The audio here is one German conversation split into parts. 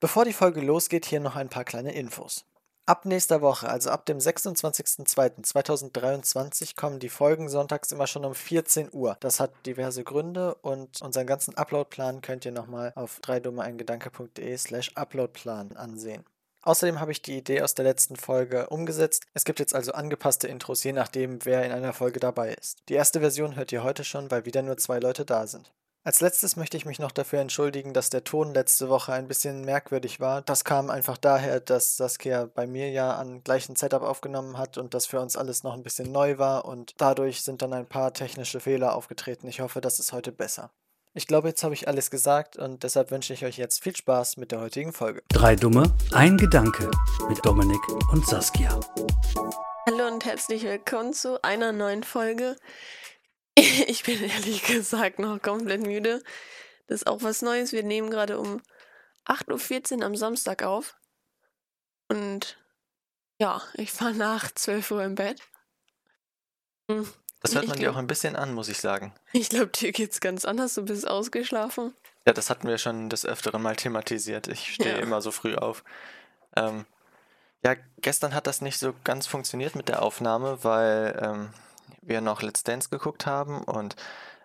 Bevor die Folge losgeht, hier noch ein paar kleine Infos. Ab nächster Woche, also ab dem 26.02.2023, kommen die Folgen sonntags immer schon um 14 Uhr. Das hat diverse Gründe und unseren ganzen Uploadplan könnt ihr nochmal auf 3dummeeingedanke.de slash uploadplan ansehen. Außerdem habe ich die Idee aus der letzten Folge umgesetzt. Es gibt jetzt also angepasste Intros, je nachdem, wer in einer Folge dabei ist. Die erste Version hört ihr heute schon, weil wieder nur zwei Leute da sind. Als letztes möchte ich mich noch dafür entschuldigen, dass der Ton letzte Woche ein bisschen merkwürdig war. Das kam einfach daher, dass Saskia bei mir ja an gleichen Setup aufgenommen hat und das für uns alles noch ein bisschen neu war und dadurch sind dann ein paar technische Fehler aufgetreten. Ich hoffe, das ist heute besser. Ich glaube, jetzt habe ich alles gesagt und deshalb wünsche ich euch jetzt viel Spaß mit der heutigen Folge. Drei Dumme, ein Gedanke mit Dominik und Saskia. Hallo und herzlich willkommen zu einer neuen Folge. Ich bin ehrlich gesagt noch komplett müde. Das ist auch was Neues. Wir nehmen gerade um 8.14 Uhr am Samstag auf. Und ja, ich war nach 12 Uhr im Bett. Hm, Das hört man dir glaub- auch ein bisschen an, muss ich sagen. Ich glaube, dir geht's ganz anders. Du bist ausgeschlafen. Ja, das hatten wir schon des Öfteren mal thematisiert. Ich stehe Ja. immer so früh auf. Ähm, ja, gestern hat das nicht so ganz funktioniert mit der Aufnahme, weil ähm, wir noch Let's Dance geguckt haben und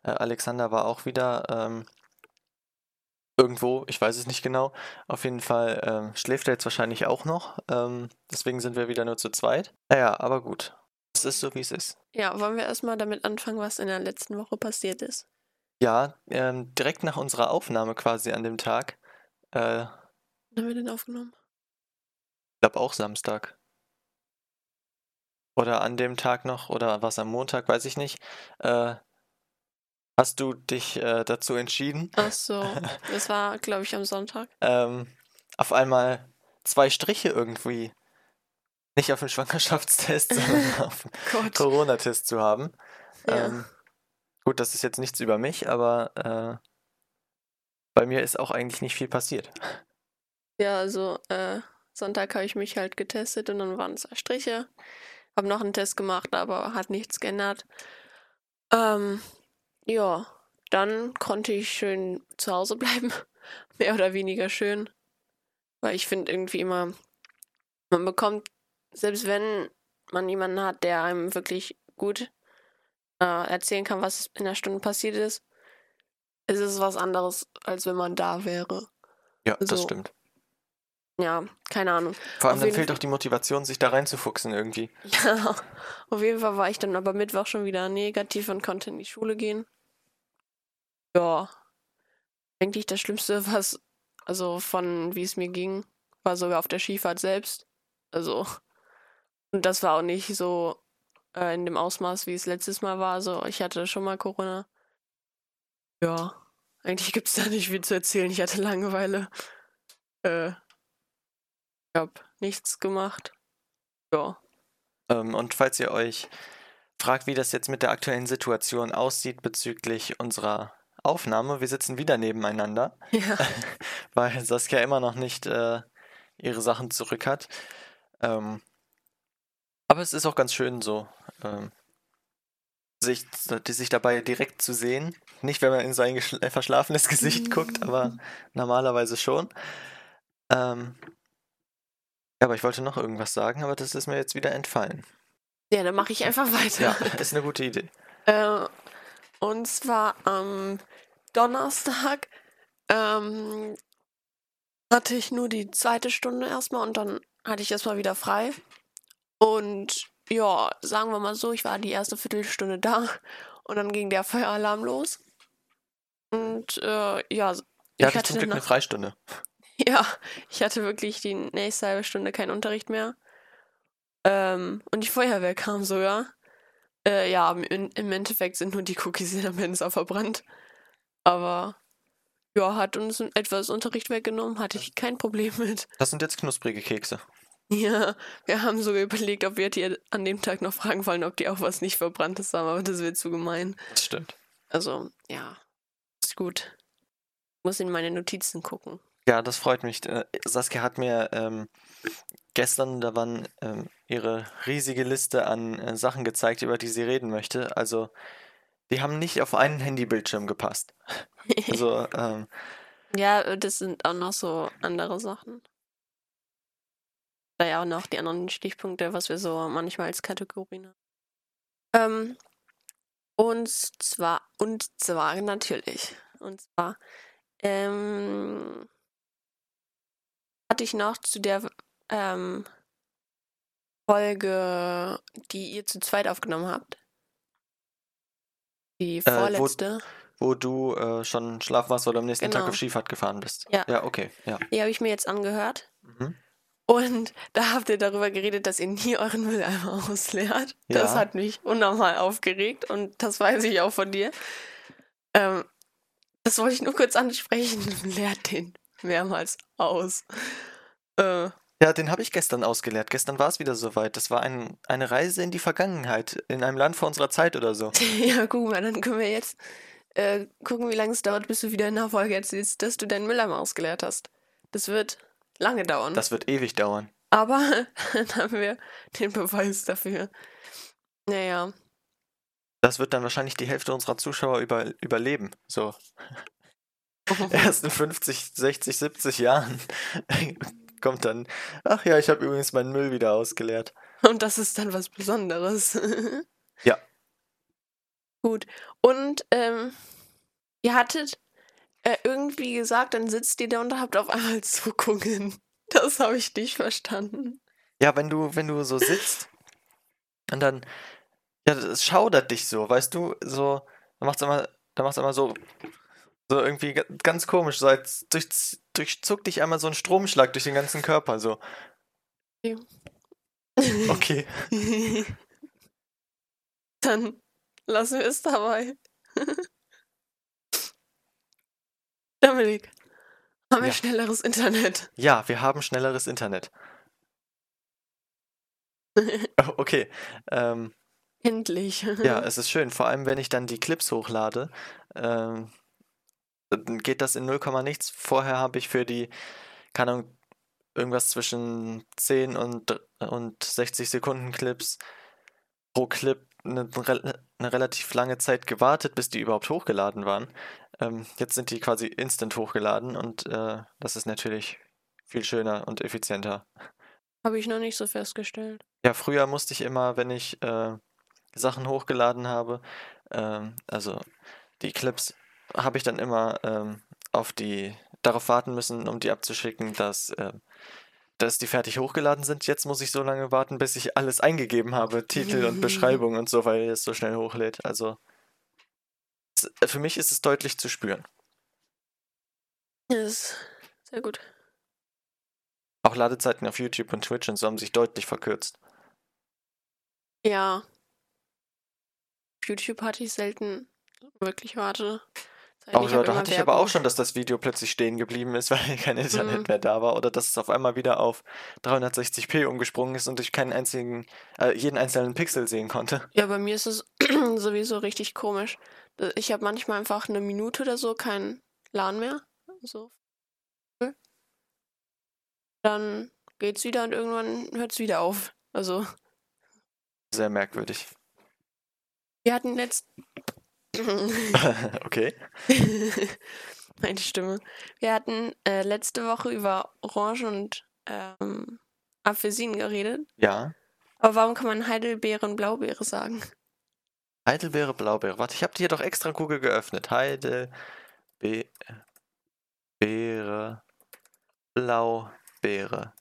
äh, Alexander war auch wieder ähm, irgendwo, ich weiß es nicht genau. Auf jeden Fall ähm, schläft er jetzt wahrscheinlich auch noch. Ähm, deswegen sind wir wieder nur zu zweit. Naja, aber gut. Es ist so, wie es ist. Ja, wollen wir erstmal damit anfangen, was in der letzten Woche passiert ist? Ja, ähm, direkt nach unserer Aufnahme quasi an dem Tag, äh, ich Wann haben wir denn aufgenommen? glaube auch Samstag. Oder an dem Tag noch, oder was am Montag, weiß ich nicht. Äh, hast du dich äh, dazu entschieden, Ach so, das war, glaube ich, am Sonntag. ähm, auf einmal zwei Striche irgendwie nicht auf den Schwangerschaftstest, sondern auf den. Corona-Test zu haben? Ja. Ähm, gut, das ist jetzt nichts über mich, aber äh, bei mir ist auch eigentlich nicht viel passiert. Ja, also äh, Sonntag habe ich mich halt getestet und dann waren es Striche. Habe noch einen Test gemacht, aber hat nichts geändert. Ähm, ja, dann konnte ich schön zu Hause bleiben. Mehr oder weniger schön. Weil ich finde irgendwie immer, man bekommt, selbst wenn man jemanden hat, der einem wirklich gut äh, erzählen kann, was in der Stunde passiert ist, ist es was anderes, als wenn man da wäre. Ja, das So. stimmt. Ja, keine Ahnung. Vor allem Auf dann fehlt auch die Motivation, sich da reinzufuchsen irgendwie. Ja, auf jeden Fall war ich dann aber Mittwoch schon wieder negativ und konnte in die Schule gehen. Ja, eigentlich das Schlimmste, was, also von wie es mir ging, war sogar auf der Skifahrt selbst. Also, und das war auch nicht so äh, in dem Ausmaß, wie es letztes Mal war. Also, ich hatte schon mal Corona. Ja, eigentlich gibt es da nicht viel zu erzählen. Ich hatte Langeweile. Äh, ich hab nichts gemacht. Ja. Ähm, und falls ihr euch fragt, wie das jetzt mit der aktuellen Situation aussieht bezüglich unserer Aufnahme, wir sitzen wieder nebeneinander, Ja. weil Saskia immer noch nicht äh, ihre Sachen zurück hat. Ähm, aber es ist auch ganz schön so, ähm, sich, sich dabei direkt zu sehen. Nicht, wenn man in sein äh, verschlafenes Gesicht guckt, aber normalerweise schon. Ähm, ja, aber ich wollte noch irgendwas sagen, aber das ist mir jetzt wieder entfallen. Ja, dann mache ich einfach weiter. Ja, ist eine gute Idee. Äh, und zwar am Donnerstag ähm, hatte ich nur die zweite Stunde erstmal und dann hatte ich erstmal wieder frei. Und ja, sagen wir mal so, ich war die erste Viertelstunde da und dann ging der Feueralarm los. Und äh, ja, Ja, ich hatte ich hatte zum Glück eine Freistunde. Ja, ich hatte wirklich die nächste halbe Stunde keinen Unterricht mehr. Ähm, und die Feuerwehr kam sogar. Äh, ja, im, im Endeffekt sind nur die Cookies in der Mensa verbrannt. Aber ja, hat uns etwas Unterricht weggenommen, hatte ich kein Problem mit. Das sind jetzt knusprige Kekse. Ja, wir haben sogar überlegt, ob wir die an dem Tag noch fragen wollen, ob die auch was nicht verbranntes haben, aber das wird zu gemein. Das stimmt. Also, ja, ist gut. Muss in meine Notizen gucken. Ja, das freut mich. Äh, Saskia hat mir ähm, gestern, da waren ähm, ihre riesige Liste an äh, Sachen gezeigt, über die sie reden möchte. Also, die haben nicht auf einen Handybildschirm gepasst. Also, ähm, Ja, das sind auch noch so andere Sachen. Da ja auch noch die anderen Stichpunkte, was wir so manchmal als Kategorien haben. Ähm, und zwar, und zwar natürlich. Und zwar, ähm, hatte ich noch zu der ähm, Folge, die ihr zu zweit aufgenommen habt. Die Äh, wo, vorletzte. wo du äh, schon schlafen warst oder am nächsten Tag Genau. auf Skifahrt gefahren bist. Ja. Ja, okay, ja. Die habe ich mir jetzt angehört. Mhm. Und da habt ihr darüber geredet, dass ihr nie euren Mülleimer ausleert. Das Ja. hat mich unnormal aufgeregt und das weiß ich auch von dir. Ähm, das wollte ich nur kurz ansprechen. Leert den mehrmals aus. Äh, Ja, den habe ich gestern ausgeleert. Gestern war es wieder soweit. Das war ein, eine Reise in die Vergangenheit, in einem Land vor unserer Zeit oder so. ja, guck mal, dann können wir jetzt äh, gucken, wie lange es dauert, bis du wieder in der Folge erzählst, dass du deinen Mülleimer ausgeleert hast. Das wird lange dauern. Das wird ewig dauern. Aber dann haben wir den Beweis dafür. Naja. Das wird dann wahrscheinlich die Hälfte unserer Zuschauer über, überleben. So, erst in 50, 60, 70 Jahren kommt dann, ach ja, ich habe übrigens meinen Müll wieder ausgeleert. Und das ist dann was Besonderes. Ja. Gut. Und ähm, ihr hattet äh, irgendwie gesagt, dann sitzt ihr da und habt auf einmal Zuckungen. Das habe ich nicht verstanden. Ja, wenn du, wenn du so sitzt und dann, ja, es schaudert dich so, weißt du, so, da macht's immer, da macht's immer so, so irgendwie ga- ganz komisch, so als durch, durchzuckt dich einmal so ein Stromschlag durch den ganzen Körper, so. Okay. dann lassen wir es dabei. Dominik, haben wir Ja. schnelleres Internet? Ja, wir haben schnelleres Internet. Oh, Okay. Ähm, Endlich. ja, es ist schön, vor allem wenn ich dann die Clips hochlade, ähm, geht das in 0, nichts. Vorher habe ich für die, keine Ahnung, irgendwas zwischen 10 und, und 60 Sekunden Clips pro Clip eine, eine relativ lange Zeit gewartet, bis die überhaupt hochgeladen waren. Ähm, jetzt sind die quasi instant hochgeladen und äh, das ist natürlich viel schöner und effizienter. Habe ich noch nicht so festgestellt. Ja, früher musste ich immer, wenn ich äh, Sachen hochgeladen habe, ähm, also die Clips, habe ich dann immer ähm, auf die, darauf warten müssen, um die abzuschicken, dass, ähm, dass die fertig hochgeladen sind. Jetzt muss ich so lange warten, bis ich alles eingegeben habe, Titel und Beschreibung und so, weil es so schnell hochlädt. Also es, für mich ist es deutlich zu spüren. Das ist sehr gut. Auch Ladezeiten auf YouTube und Twitch und so haben sich deutlich verkürzt. Ja. YouTube hatte ich selten wirklich warte. Auch, Oh, da hatte ich aber auch schon, dass das Video plötzlich stehen geblieben ist, weil kein Internet Mhm. mehr da war oder dass es auf einmal wieder auf 360p umgesprungen ist und ich keinen einzigen, äh, jeden einzelnen Pixel sehen konnte. Ja, bei mir ist es sowieso richtig komisch. Äh, Ich habe manchmal einfach eine Minute oder so kein LAN mehr. So. Dann geht's wieder und irgendwann hört's wieder auf. Also, Sehr merkwürdig. wir hatten letzt. okay. Meine Stimme. Wir hatten äh, letzte Woche über Orangen und ähm, Apfelsinen geredet. Ja. Aber warum kann man Heidelbeere und Blaubeere sagen? Heidelbeere, Blaubeere. Warte, ich habe hier doch extra Google geöffnet. Heidelbeere, Blaubeere.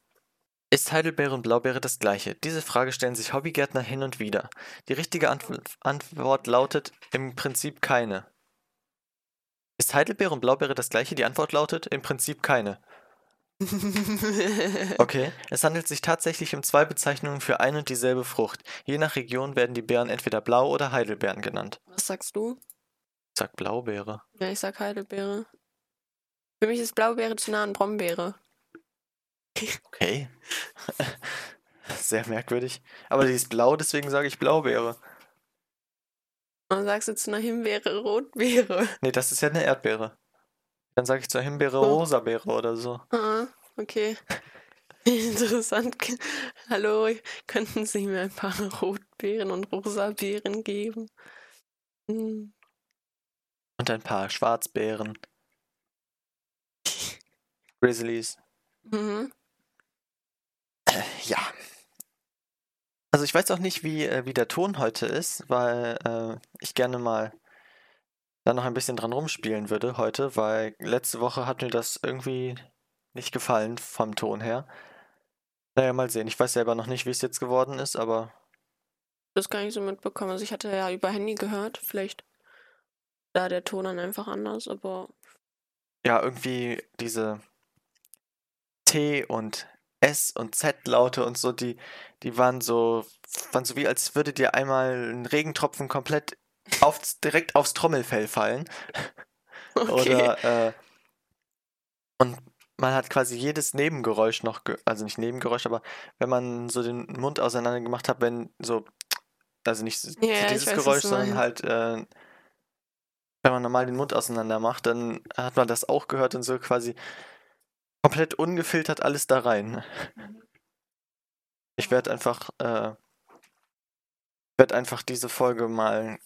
Ist Heidelbeere und Blaubeere das gleiche? Diese Frage stellen sich Hobbygärtner hin und wieder. Die richtige Antw Antwort lautet im Prinzip keine. Ist Heidelbeere und Blaubeere das gleiche? Die Antwort lautet im Prinzip keine. Okay, es handelt sich tatsächlich um zwei Bezeichnungen für ein und dieselbe Frucht. Je nach Region werden die Beeren entweder Blau- oder Heidelbeeren genannt. Was sagst du? Ich sag Blaubeere. Ja, ich sag Heidelbeere. Für mich ist Blaubeere zu nah an Brombeere. Okay. Sehr merkwürdig. Aber die ist blau, deswegen sage ich Blaubeere. Und dann sagst du zu einer Himbeere Rotbeere. Nee, das ist ja eine Erdbeere. Dann sage ich zur Himbeere Oh. Rosabeere oder so. Ah, okay. Interessant. Hallo, könnten Sie mir ein paar Rotbeeren und Rosabeeren geben? Hm. Und ein paar Schwarzbeeren. Grizzlies. Mhm. Ja. Also ich weiß auch nicht, wie, äh, wie der Ton heute ist, weil äh, ich gerne mal da noch ein bisschen dran rumspielen würde heute, weil letzte Woche hat mir das irgendwie nicht gefallen vom Ton her. Naja, mal sehen. Ich weiß selber noch nicht, wie es jetzt geworden ist, aber Das gar nicht so mitbekommen. Also ich hatte ja über Handy gehört. Vielleicht da der Ton dann einfach anders, aber ja, irgendwie diese T und S und Z-Laute und so, die, die waren so, waren so wie, als würde dir einmal ein Regentropfen komplett aufs, direkt aufs Trommelfell fallen. okay. Oder, äh, und man hat quasi jedes Nebengeräusch noch, also nicht Nebengeräusch, aber wenn man so den Mund auseinander gemacht hat, wenn so, also nicht ich dieses weiß, Geräusch, sondern halt, äh, wenn man normal den Mund auseinander macht, dann hat man das auch gehört und so quasi komplett ungefiltert alles da rein. Ich werde einfach, äh, werde einfach diese Folge mal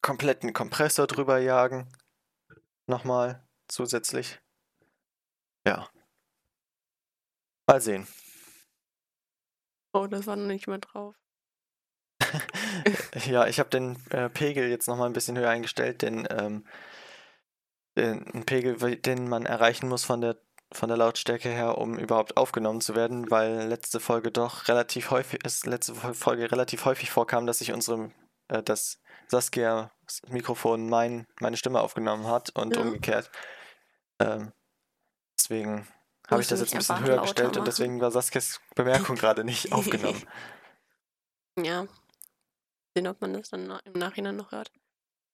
komplett einen Kompressor drüber jagen. Nochmal zusätzlich. Ja. Mal sehen. Oh, das war noch nicht mehr drauf. Ja, ich habe den äh, Pegel jetzt nochmal ein bisschen höher eingestellt, den, ähm, den Pegel, den man erreichen muss von der, von der Lautstärke her, um überhaupt aufgenommen zu werden, weil letzte Folge doch relativ häufig, es letzte Fol- Folge relativ häufig vorkam, dass sich unsere, äh, dass Saskia das Mikrofon mein, meine Stimme aufgenommen hat und Ja. umgekehrt. Ähm, deswegen habe ich das jetzt ein bisschen höher gestellt und machen. deswegen war Saskias Bemerkung gerade nicht aufgenommen. Ja. Sehen, ob man das dann im Nachhinein noch hört.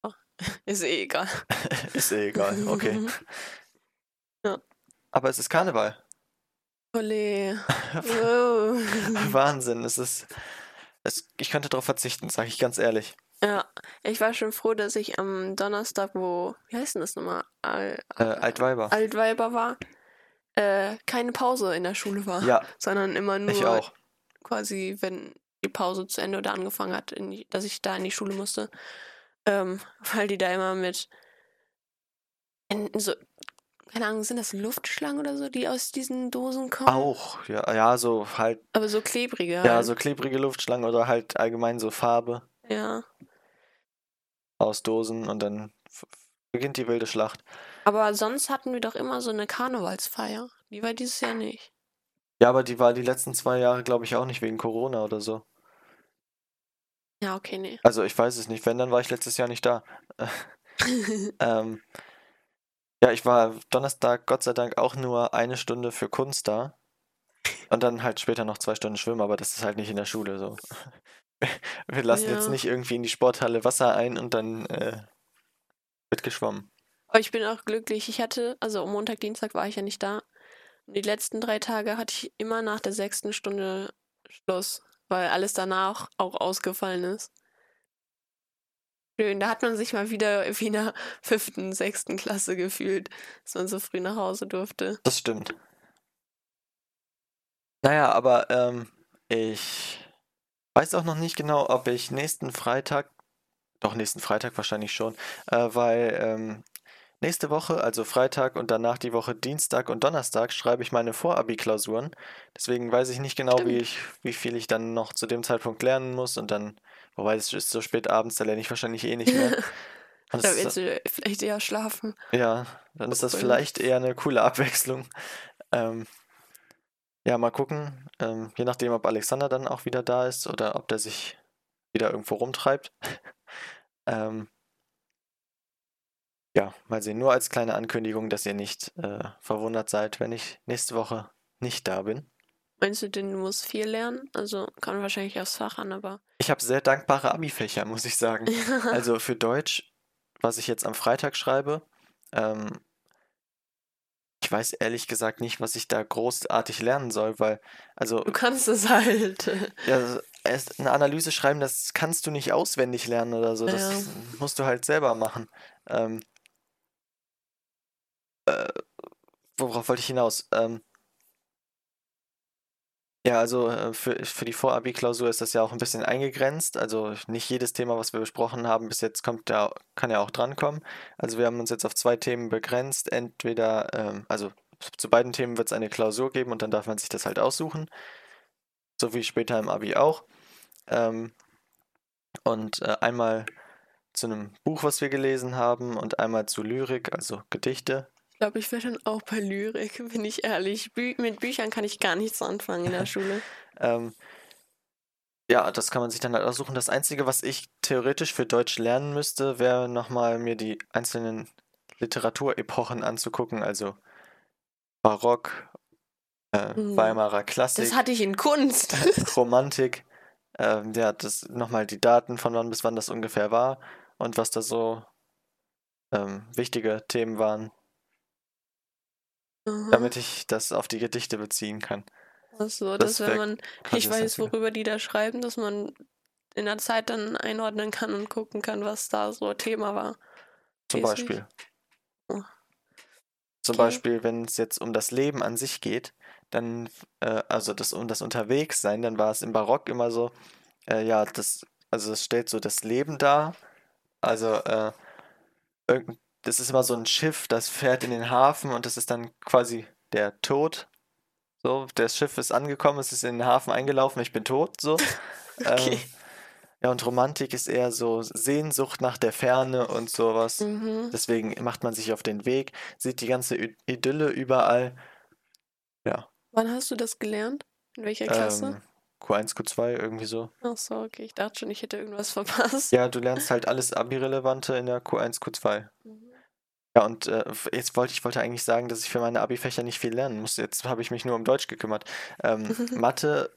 Oh, ist eh egal. Ist eh egal, okay. Ja. Aber es ist Karneval. Ole. Oh. Wahnsinn, es ist. Es, ich könnte darauf verzichten, sage ich ganz ehrlich. Ja, ich war schon froh, dass ich am Donnerstag, wo, wie heißt denn das nochmal? Al Äh, Altweiber. Altweiber war, äh, keine Pause in der Schule war. Ja, Sondern immer nur quasi, wenn die Pause zu Ende oder angefangen hat, die, dass ich da in die Schule musste. Ähm, weil die da immer mit in, so, keine Ahnung, sind das Luftschlangen oder so, die aus diesen Dosen kommen? Auch, ja, ja, so halt, Aber so klebrige. ja, halt. so klebrige Luftschlangen oder halt allgemein so Farbe Ja. aus Dosen und dann beginnt die wilde Schlacht. Aber sonst hatten wir doch immer so eine Karnevalsfeier. Die war dieses Jahr nicht. Ja, aber die war die letzten zwei Jahre, glaube ich, auch nicht wegen Corona oder so. Ja, okay, nee. Also ich weiß es nicht. Wenn, dann war ich letztes Jahr nicht da. Ähm, ja, ich war Donnerstag Gott sei Dank auch nur eine Stunde für Kunst da. Und dann halt später noch zwei Stunden schwimmen, aber das ist halt nicht in der Schule so. Wir lassen jetzt Ja. nicht irgendwie in die Sporthalle Wasser ein und dann äh, wird geschwommen. Aber ich bin auch glücklich. Ich hatte, also Montag, Dienstag war ich ja nicht da. Und die letzten drei Tage hatte ich immer nach der sechsten Stunde Schluss, weil alles danach auch ausgefallen ist. Schön, da hat man sich mal wieder wie in der fünften, sechsten Klasse gefühlt, dass man so früh nach Hause durfte. Das stimmt. Naja, aber ähm, ich weiß auch noch nicht genau, ob ich nächsten Freitag, doch nächsten Freitag wahrscheinlich schon, äh, weil ähm, nächste Woche, also Freitag und danach die Woche Dienstag und Donnerstag, schreibe ich meine Vorabi-Klausuren. Deswegen weiß ich nicht genau, wie ich, wie viel ich dann noch zu dem Zeitpunkt lernen muss und dann, wobei es ist so spät abends, da lerne ich wahrscheinlich eh nicht mehr. Da willst du vielleicht eher schlafen. ja, dann ist das vielleicht eher eine coole Abwechslung. Ähm, ja, mal gucken. Ähm, je nachdem, ob Alexander dann auch wieder da ist oder ob der sich wieder irgendwo rumtreibt. ähm, ja, mal sehen. Nur als kleine Ankündigung, dass ihr nicht äh, verwundert seid, wenn ich nächste Woche nicht da bin. Meinst du denn, du musst viel lernen? Also kann wahrscheinlich aufs Fach an, aber. Ich habe sehr dankbare Abi-Fächer, muss ich sagen. Also für Deutsch, was ich jetzt am Freitag schreibe, ähm, ich weiß ehrlich gesagt nicht, was ich da großartig lernen soll, weil, also, Du kannst es halt. ja, also, eine Analyse schreiben, das kannst du nicht auswendig lernen oder so, das Ja. musst du halt selber machen. Ähm, äh, worauf wollte ich hinaus? Ähm, ja, also äh, für, für die Vorabi-Klausur ist das ja auch ein bisschen eingegrenzt. Also nicht jedes Thema, was wir besprochen haben, bis jetzt kommt ja, kann ja auch drankommen. Also wir haben uns jetzt auf zwei Themen begrenzt. Entweder, ähm, also zu beiden Themen wird es eine Klausur geben und dann darf man sich das halt aussuchen. So wie später im Abi auch. Ähm, und äh, einmal zu einem Buch, was wir gelesen haben, und einmal zu Lyrik, also Gedichte. Ich glaube, ich wäre dann auch bei Lyrik, bin ich ehrlich. Bü mit Büchern kann ich gar nichts anfangen in der Schule. Ähm, ja, das kann man sich dann halt aussuchen. Das Einzige, was ich theoretisch für Deutsch lernen müsste, wäre nochmal mir die einzelnen Literaturepochen anzugucken, also Barock, äh, Hm. Weimarer Das Klassik, hatte ich in Kunst. Romantik, ähm, ja, das nochmal die Daten von wann bis wann das ungefähr war und was da so ähm, wichtige Themen waren, Aha. damit ich das auf die Gedichte beziehen kann. Ach so, das dass wenn man das weiß, worüber die da schreiben, dass man in der Zeit dann einordnen kann und gucken kann, was da so Thema war. Zum Mäßig. Beispiel. Oh. Zum Okay. Beispiel, wenn es jetzt um das Leben an sich geht, dann, äh, also das um das Unterwegssein, dann war es im Barock immer so, äh, ja, das, also es stellt so das Leben dar. Also, äh, irgend, das ist immer so ein Schiff, das fährt in den Hafen und das ist dann quasi der Tod. So, das Schiff ist angekommen, es ist in den Hafen eingelaufen, ich bin tot, so. Okay. Ähm, ja, und Romantik ist eher so Sehnsucht nach der Ferne und sowas. Mhm. Deswegen macht man sich auf den Weg, sieht die ganze Idylle überall. Ja, Wann hast du das gelernt? In welcher Klasse? ähm, Q1, Q2, irgendwie so. Ach so, okay. Ich dachte schon, ich hätte irgendwas verpasst. Ja, du lernst halt alles Abi-Relevante in der Q1, Q2. Mhm. Ja, und äh, jetzt wollte ich wollte eigentlich sagen, dass ich für meine Abi-Fächer nicht viel lernen muss. Jetzt habe ich mich nur um Deutsch gekümmert. Ähm, Mathe,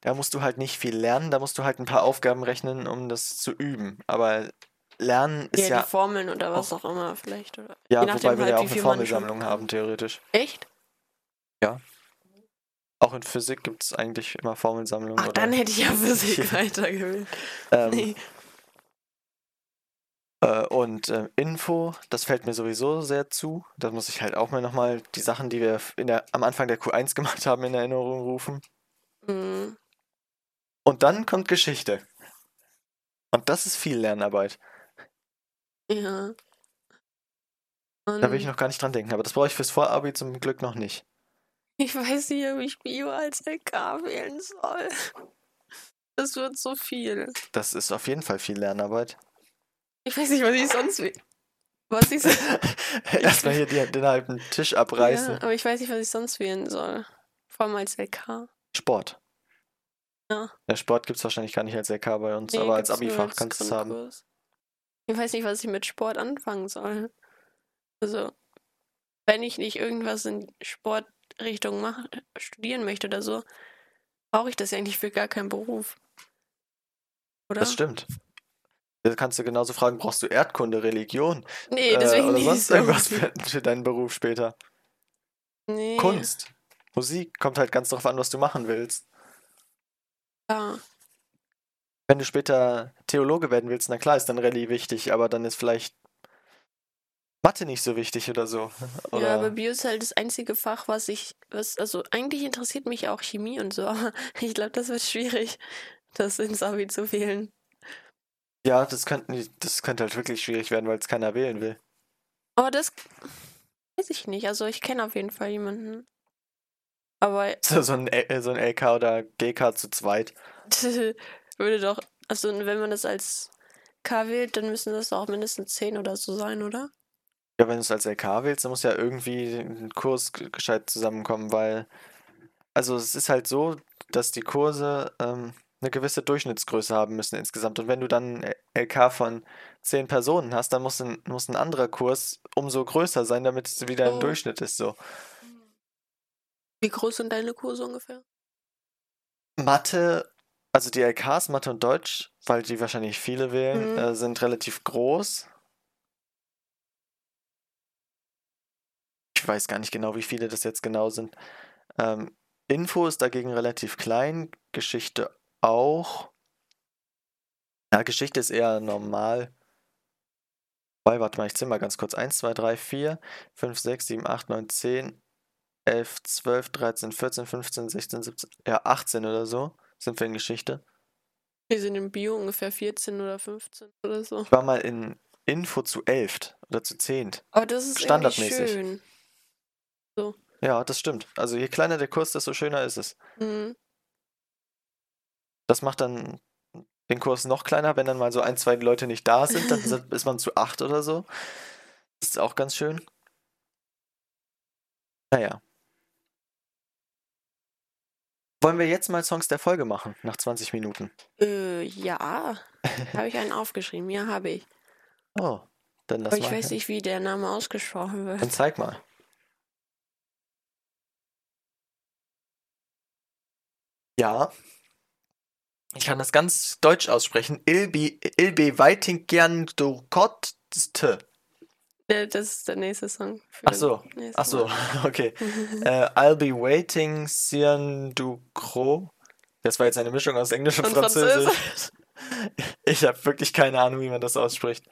da musst du halt nicht viel lernen, da musst du halt ein paar Aufgaben rechnen, um das zu üben. Aber Lernen ist Ja, ja, die Formeln oder was auch immer vielleicht. Oder ja, nachdem wobei wir halt, ja auch eine Formelsammlung haben, theoretisch. Echt? Auch in Physik gibt es eigentlich immer Formelsammlungen. Ach, oder, dann hätte ich ja Physik Ja. weitergewählt. ähm, Nee. Äh, und äh, Info, das fällt mir sowieso sehr zu. Da muss ich halt auch mal nochmal die Sachen, die wir in der, am Anfang der Q1 gemacht haben, in Erinnerung rufen. Mhm. Und dann kommt Geschichte. Und das ist viel Lernarbeit. Ja. Und Da will ich noch gar nicht dran denken. Aber das brauche ich fürs Vorabi zum Glück noch nicht. ich weiß nicht, ob ich Bio als LK wählen soll. Das wird so viel. Das ist auf jeden Fall viel Lernarbeit. Ich weiß nicht, was ich sonst will. Was ich so Erstmal hier die, den halben Tisch abreißen. Ja, aber ich weiß nicht, was ich sonst wählen soll. Vor allem als LK. Sport. Ja. Der Sport gibt es wahrscheinlich gar nicht als LK bei uns, Nee, aber als Abi-Fach kannst du es haben. Ich weiß nicht, was ich mit Sport anfangen soll. Also, wenn ich nicht irgendwas in Sportrichtung mach, studieren möchte oder so, brauche ich das ja eigentlich für gar keinen Beruf. Oder? Das stimmt. Da kannst du genauso fragen, brauchst du Erdkunde, Religion Nee, äh, deswegen oder nicht sonst so. irgendwas für, für deinen Beruf später? Nee. Kunst, Musik, kommt halt ganz drauf an, was du machen willst. Ja. Wenn du später Theologe werden willst, na klar ist dann Rallye wichtig, aber dann ist vielleicht Mathe nicht so wichtig oder so. Oder ja, aber Bio ist halt das einzige Fach, was ich, was, also eigentlich interessiert mich auch Chemie und so, aber ich glaube, das wird schwierig, das ins Abi zu wählen. Ja, das könnte, das könnte halt wirklich schwierig werden, weil es keiner wählen will. Aber das weiß ich nicht. Also ich kenne auf jeden Fall jemanden. Aber So, so, ein, L- so ein LK oder GK zu zweit. würde doch, also wenn man das als K wählt, dann müssen das auch mindestens 10 oder so sein, oder? Ja, wenn du es als LK wählst, dann muss ja irgendwie ein Kurs gescheit zusammenkommen, weil, also es ist halt so, dass die Kurse ähm, eine gewisse Durchschnittsgröße haben müssen insgesamt. Und wenn du dann ein LK von zehn Personen hast, dann muss ein, muss ein anderer Kurs umso größer sein, damit es wieder im Oh. Durchschnitt ist. So. Wie groß sind deine Kurse ungefähr? Mathe, also die LKs, Mathe und Deutsch, weil die wahrscheinlich viele wählen, Mhm. äh, sind relativ groß. Ich weiß gar nicht genau, wie viele das jetzt genau sind. Ähm, Info ist dagegen relativ klein, Geschichte auch. Ja, Geschichte ist eher normal. Wobei, warte mal, ich zähle mal ganz kurz. 1, 2, 3, 4, 5, 6, 7, 8, 9, 10, 11, 12, 13, 14, 15, 16, 17, ja, 18 oder so sind wir in Geschichte. Wir sind im Bio ungefähr 14 oder 15 oder so. Ich war mal in Info zu 11 oder zu 10. Aber das ist Standardmäßig. schön. So. Ja, das stimmt. Also je kleiner der Kurs, desto schöner ist es. Mhm. Das macht dann den Kurs noch kleiner, wenn dann mal so ein, zwei Leute nicht da sind, dann ist man zu acht oder so. Das ist auch ganz schön. Naja. Wollen wir jetzt mal Songs der Folge machen, nach 20 Minuten? Äh, ja. habe ich einen aufgeschrieben? Ja, habe ich. Oh, dann lass Aber ich mal. weiß nicht, wie der Name ausgesprochen Dann wird. zeig mal. Ja. Ich kann das ganz deutsch aussprechen. Ilbi, Ilbe Weitingern-Dokotste. Äh, Das ist der nächste Song. Ach so, Ach so, okay. Äh, I'll be waiting, Sian du Cro. Das war jetzt eine Mischung aus Englisch und, Und Französisch. Französisch. Ich habe wirklich keine Ahnung, wie man das ausspricht.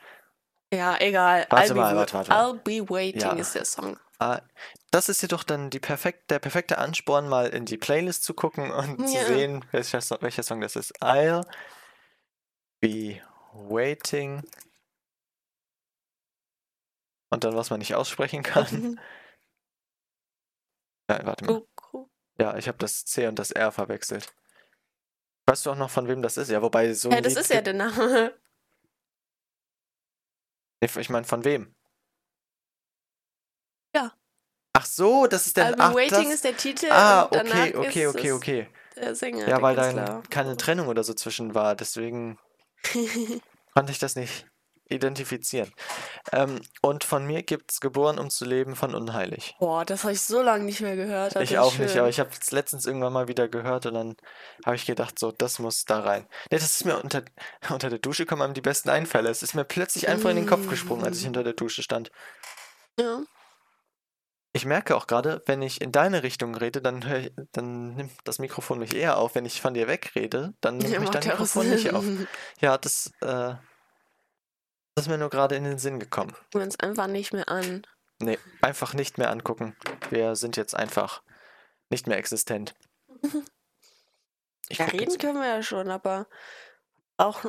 Ja, egal. Warte I'll be, mal, wa- warte, warte. I'll be waiting Ja. ist der Song. Ah, das ist jedoch dann perfekt, der perfekte Ansporn, mal in die Playlist zu gucken und zu Ja. sehen, welcher, welcher Song das ist. I'll be waiting. Und dann, was man nicht aussprechen kann. Nein, warte mal. Ja, ich habe das C und das R verwechselt. Weißt du auch noch, von wem das ist? Ja, wobei so Ja, das Lied ist ja der Name. Ich meine, von wem? Ja. Ach so, das ist der. I'll be ach, waiting das, ist der Titel. ah, okay, okay, okay, okay. Der Sänger. Ja, weil dann keine Trennung oder so zwischen war, deswegen konnte ich das nicht identifizieren. Ähm, und von mir gibt's Geboren, um zu leben von Unheilig. Boah, das habe ich so lange nicht mehr gehört. Ich auch nicht, schön. aber ich habe es letztens irgendwann mal wieder gehört und dann habe ich gedacht, so, das muss da rein. Nee, das ist mir unter, unter der Dusche kommen einem die besten Einfälle. Es ist mir plötzlich einfach in den Kopf gesprungen, als ich Mm. unter der Dusche stand. Ja. Ich merke auch gerade, wenn ich in deine Richtung rede, dann, ich, dann nimmt das Mikrofon mich eher auf. Wenn ich von dir wegrede, dann nimmt Ja, mich dein Mikrofon nicht auf. Ja, das, äh, das ist mir nur gerade in den Sinn gekommen. Gucken wir uns einfach nicht mehr an. Nee, einfach nicht mehr angucken. Wir sind jetzt einfach nicht mehr existent. Ich Ja, reden jetzt. können wir ja schon, aber auch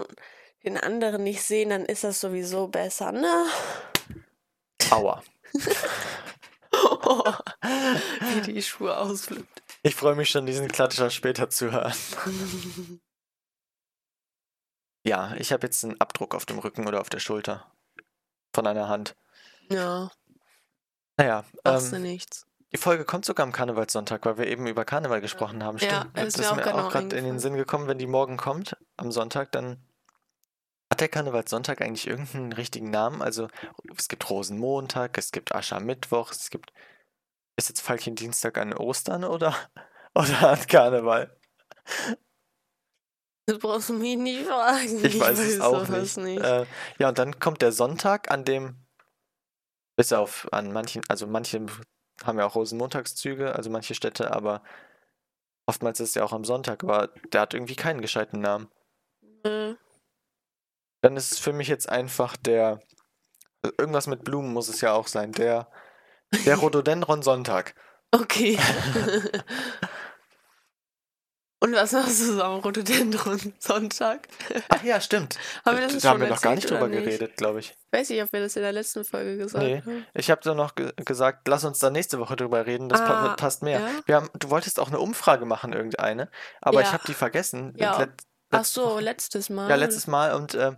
den anderen nicht sehen, dann ist das sowieso besser, ne? Aua. Wie die Schuhe ausflippt. Ich freue mich schon, diesen Klatscher später zu hören. Ja, ich habe jetzt einen Abdruck auf dem Rücken oder auf der Schulter. Von einer Hand. ja, Naja, machst du ähm, nichts. die Folge kommt sogar am Karnevalssonntag, weil wir eben über Karneval gesprochen haben. Ja, Stimmt. ist das ist mir auch gerade in den. Sinn gekommen, wenn die morgen kommt, am Sonntag, dann hat der Karnevalssonntag eigentlich irgendeinen richtigen Namen? Also, es gibt Rosenmontag, es gibt Aschermittwoch, es gibt. Ist jetzt Veilchendienstag an Ostern oder, oder an Karneval? Das brauchst du mich nicht fragen. Ich weiß es auch sowas nicht. Äh, ja, und dann kommt der Sonntag, an dem, bis auf an manchen, also manche haben ja auch Rosenmontagszüge, also manche Städte, aber oftmals ist es ja auch am Sonntag, aber der hat irgendwie keinen gescheiten Namen. Äh, Dann ist es für mich jetzt einfach der, irgendwas mit Blumen muss es ja auch sein, der, der Rhododendron Sonntag. okay. Und was machst du so am Rhododendron Sonntag? Ach ja, stimmt. Haben wir das da haben wir noch gar nicht drüber nicht? geredet, glaube ich. Weiß nicht, ob wir das in der letzten Folge gesagt Nee. haben. Ich habe da noch ge gesagt, lass uns da nächste Woche drüber reden, das Ah, passt mehr. ja? Wir haben, du wolltest auch eine Umfrage machen, irgendeine, aber ich Ja. habe die vergessen. Ja. Ach so, letztes Mal. Ja, letztes Mal und ähm,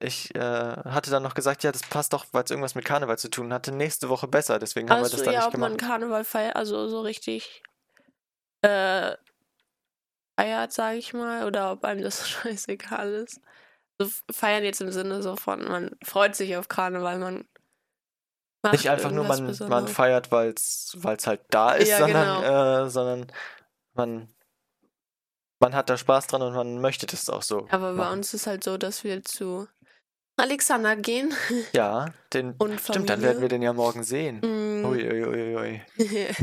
ich äh, hatte dann noch gesagt, ja, das passt doch, weil es irgendwas mit Karneval zu tun hatte, nächste Woche besser, deswegen haben wir Ach das dann ja, nicht ob man gemacht. Karneval feiert, also so richtig äh, feiert, sage ich mal, oder ob einem das scheißegal ist. So feiern jetzt im Sinne so von, man freut sich auf Karneval, man macht Nicht einfach nur, man, man feiert, weil es halt da ist, Ja, sondern, genau. äh, sondern man, man hat da Spaß dran und man möchte das auch so Aber bei machen. uns ist halt so, dass wir zu Alexander gehen Ja, den, und stimmt, dann werden wir den ja morgen sehen. Mm, Ui, ui, ui, ui.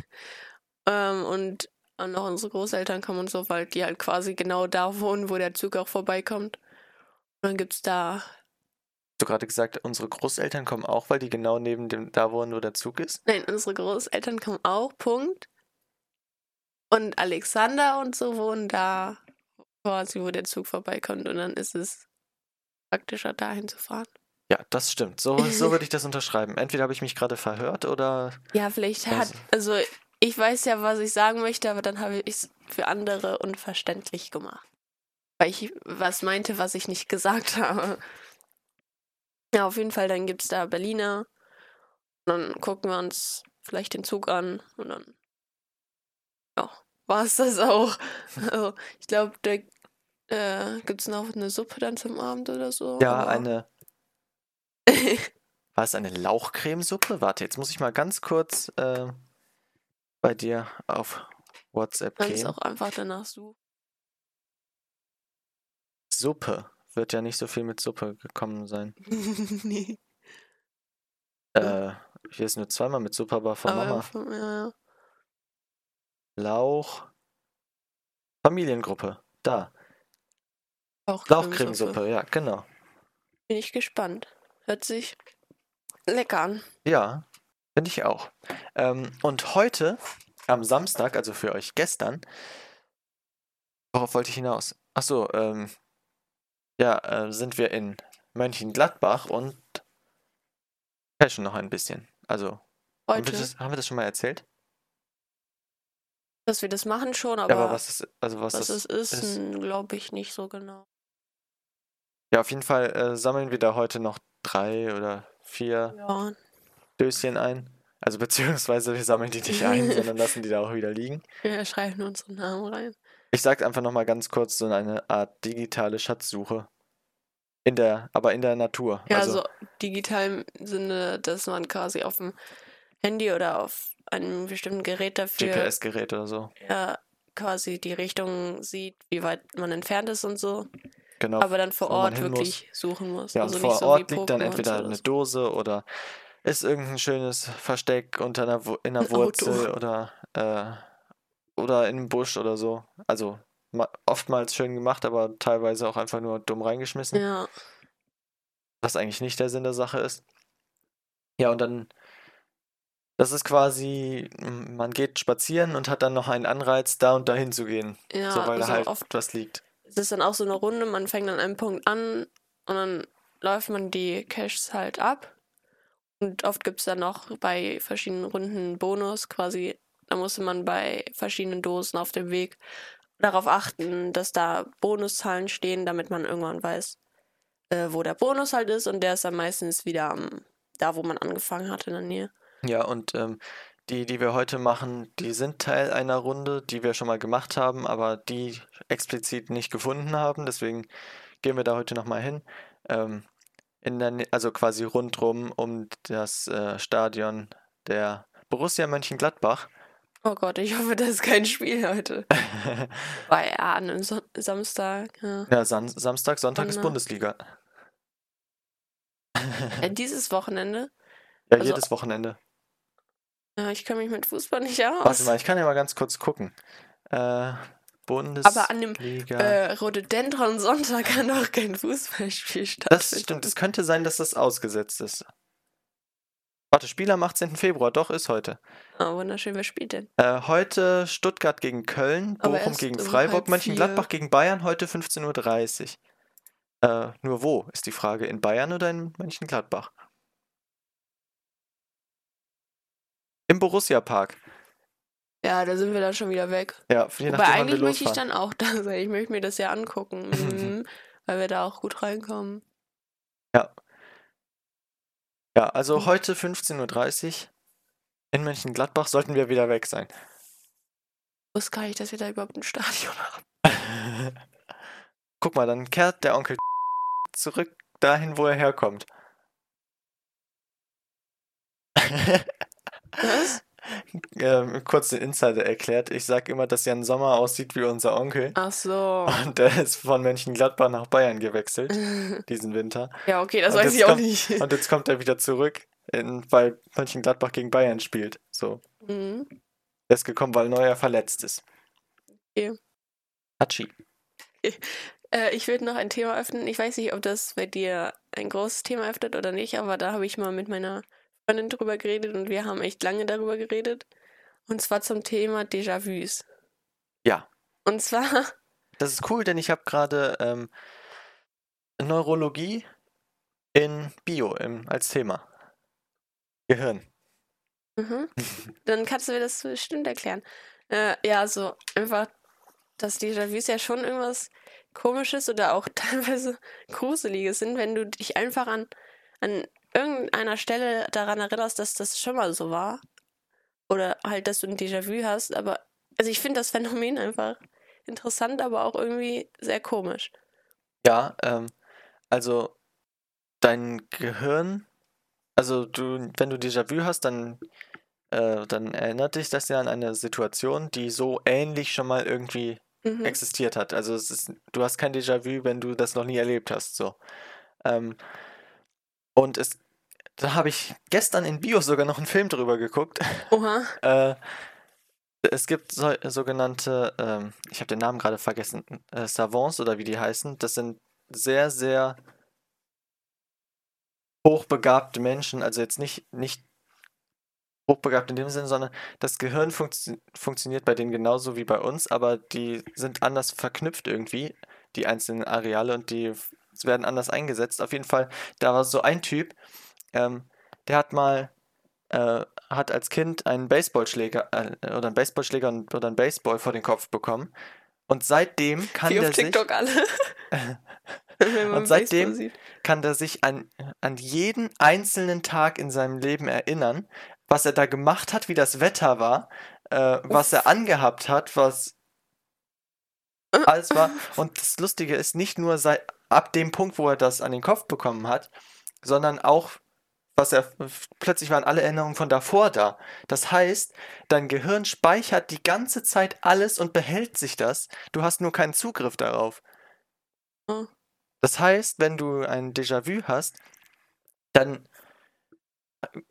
ähm, und auch unsere Großeltern kommen und so, weil die halt quasi genau da wohnen, wo der Zug auch vorbeikommt. Und dann gibt's da Hast du gerade gesagt, unsere Großeltern kommen auch, weil die genau neben dem da wohnen, wo der Zug ist? Nein, unsere Großeltern kommen auch, Punkt. Und Alexander und so wohnen da quasi, wo der Zug vorbeikommt. Und dann ist es praktischer, dahin zu fahren. Ja, das stimmt. So, so würde ich das unterschreiben. Entweder habe ich mich gerade verhört oder Ja, vielleicht hat, Also- ich weiß ja, was ich sagen möchte, aber dann habe ich es für andere unverständlich gemacht. Weil ich was meinte, was ich nicht gesagt habe. Ja, auf jeden Fall, dann gibt es da Berliner. Und dann gucken wir uns vielleicht den Zug an und dann ja, war es das auch. Also, ich glaube, da äh, gibt es noch eine Suppe dann zum Abend oder so. Ja, aber- eine. War es eine Lauchcremesuppe? Warte, jetzt muss ich mal ganz kurz äh, bei dir auf WhatsApp kannst gehen. auch einfach danach suchen. Suppe. Wird ja nicht so viel mit Suppe gekommen sein. nee. Äh, hier ist nur zweimal mit Suppe, aber von aber Mama. von- ja, ja. Lauch. Familiengruppe. Da. Auch Lauchcremesuppe, ja, genau. Bin ich gespannt. Hört sich lecker an. Ja, finde ich auch. Ähm, und heute, am Samstag, also für euch gestern, worauf wollte ich hinaus? Ach so, ähm, ja, äh, sind wir in Mönchengladbach und cashen noch ein bisschen. Also, haben wir, Heute, das, haben wir das schon mal erzählt? Dass wir das machen schon, Ja, aber, aber was ist, also was, was das es ist, ist. glaube ich nicht so genau. Ja, auf jeden Fall äh, sammeln wir da heute noch drei oder vier Ja, Döschen ein. Also beziehungsweise wir sammeln die nicht ein, sondern lassen die da auch wieder liegen. wir schreiben unseren Namen rein. Ich sage einfach nochmal ganz kurz so eine Art digitale Schatzsuche. In der, aber in der Natur. Ja, also, also digital im Sinne, dass man quasi auf dem Handy oder auf einem bestimmten Gerät dafür GPS-Gerät oder so. ja, quasi die Richtung sieht, wie weit man entfernt ist und so. Genau. Aber dann vor Ort hin muss. wirklich suchen muss. Ja, also vor so Ort liegt dann entweder eine so. Dose oder ist irgendein schönes Versteck unter einer, in einer Ein Auto. Wurzel oder, äh, oder in einem Busch oder so. Also ma- oftmals schön gemacht, aber teilweise auch einfach nur dumm reingeschmissen. Ja, was eigentlich nicht der Sinn der Sache ist. Ja, und dann, das ist quasi, man geht spazieren und hat dann noch einen Anreiz, da und dahin zu gehen. ja, so, weil da also halt oft was liegt. es ist dann auch so eine Runde, man fängt an einem Punkt an und dann läuft man die Caches halt ab. Und oft gibt es dann noch bei verschiedenen Runden Bonus quasi. Da musste man bei verschiedenen Dosen auf dem Weg darauf achten, dass da Bonuszahlen stehen, damit man irgendwann weiß, äh, wo der Bonus halt ist. Und der ist dann meistens wieder am, da, wo man angefangen hat in der Nähe. Ja, und ähm, die, die wir heute machen, die sind Teil einer Runde, die wir schon mal gemacht haben, aber die explizit nicht gefunden haben. Deswegen gehen wir da heute nochmal hin. Ähm, in der, also quasi rundrum um das äh, Stadion der Borussia Mönchengladbach. Oh Gott, ich hoffe, das ist kein Spiel heute. Weil ja, an einem Samstag. Ja. Ja, San Samstag, Sonntag ist. Bundesliga. Dieses Wochenende. Ja, Also- jedes Wochenende. Ja, ich kann mich mit Fußball nicht aus. Warte mal, ich kann ja mal ganz kurz gucken. Äh, Bundesliga. Aber an dem äh, Rhododendron Sonntag kann doch kein Fußballspiel das stattfinden. stimmt, es könnte sein, dass das ausgesetzt ist. Warte, Spiel am 18. Februar, doch, ist heute. Oh, wunderschön, wer spielt denn? Äh, heute Stuttgart gegen Köln, Bochum gegen Freiburg, Mönchengladbach gegen Bayern, heute 15.30 Uhr. Äh, nur wo, ist die Frage. In Bayern oder in Mönchengladbach? Im Borussia-Park. Ja, da sind wir dann schon wieder weg. Ja, je Wobei nachdem, wir eigentlich möchte ich dann auch da sein. Ich möchte mir das ja angucken. Mhm, weil wir da auch gut reinkommen. Ja, also Mhm. heute 15.30 Uhr in Mönchengladbach sollten wir wieder weg sein. Ich wusste gar nicht, dass wir da überhaupt ein Stadion haben. Guck mal, dann kehrt der Onkel zurück dahin, wo er herkommt. Was? ähm, kurz den Insider erklärt. Ich sag immer, dass Jan Sommer aussieht wie unser Onkel. Ach so. Und der ist von Mönchengladbach nach Bayern gewechselt, diesen Winter. ja, okay, das Und weiß ich auch kommt- nicht. Und jetzt kommt er wieder zurück, in, weil Mönchengladbach gegen Bayern spielt. So. Mhm. Er ist gekommen, weil Neuer verletzt ist. Okay. Hatschi. Äh, ich würde noch ein Thema öffnen. Ich weiß nicht, ob das bei dir ein großes Thema öffnet oder nicht, aber da habe ich mal mit meiner Freundin drüber geredet und wir haben echt lange darüber geredet. Und zwar zum Thema Déjà-vus. Ja. Und zwar, Das ist cool, denn ich habe gerade ähm, Neurologie in Bio im, als Thema. Gehirn. Mhm. Dann kannst du mir das bestimmt erklären. Äh, ja, so einfach, dass Déjà-vus ja schon irgendwas Komisches oder auch teilweise Gruseliges sind, wenn du dich einfach an, an irgendeiner Stelle daran erinnerst, dass das schon mal so war. Oder halt, dass du ein Déjà-vu hast. Aber, also ich finde das Phänomen einfach interessant, aber auch irgendwie sehr komisch. Ja, ähm, also dein Gehirn, also du, wenn du Déjà-vu hast, dann, äh, dann erinnert dich das ja an eine Situation, die so ähnlich schon mal irgendwie Mhm. existiert hat. Also ist, du hast kein Déjà-vu, wenn du das noch nie erlebt hast. So. Ähm, und es, da habe ich gestern in Bio sogar noch einen Film drüber geguckt. Oha. Äh, es gibt so, sogenannte, ähm, ich habe den Namen gerade vergessen, äh, Savants oder wie die heißen. Das sind sehr, sehr hochbegabte Menschen, also jetzt nicht, nicht hochbegabt in dem Sinn, sondern das Gehirn funktio funktioniert bei denen genauso wie bei uns, aber die sind anders verknüpft irgendwie, die einzelnen Areale und die f- werden anders eingesetzt. Auf jeden Fall, da war so ein Typ, ähm, der hat mal, äh, hat als Kind einen Baseballschläger äh, oder einen Baseballschläger und, oder einen Baseball vor den Kopf bekommen. Und seitdem kann Wie der auf sich, TikTok alle. Und seitdem kann der sich an, an jeden einzelnen Tag in seinem Leben erinnern, was er da gemacht hat, wie das Wetter war, äh, was er angehabt hat, was alles war. Und das Lustige ist, nicht nur seit, ab dem Punkt, wo er das an den Kopf bekommen hat, sondern auch, was er plötzlich waren alle Erinnerungen von davor da. Das heißt, dein Gehirn speichert die ganze Zeit alles und behält sich das. Du hast nur keinen Zugriff darauf. Oh. Das heißt, wenn du ein Déjà-vu hast, dann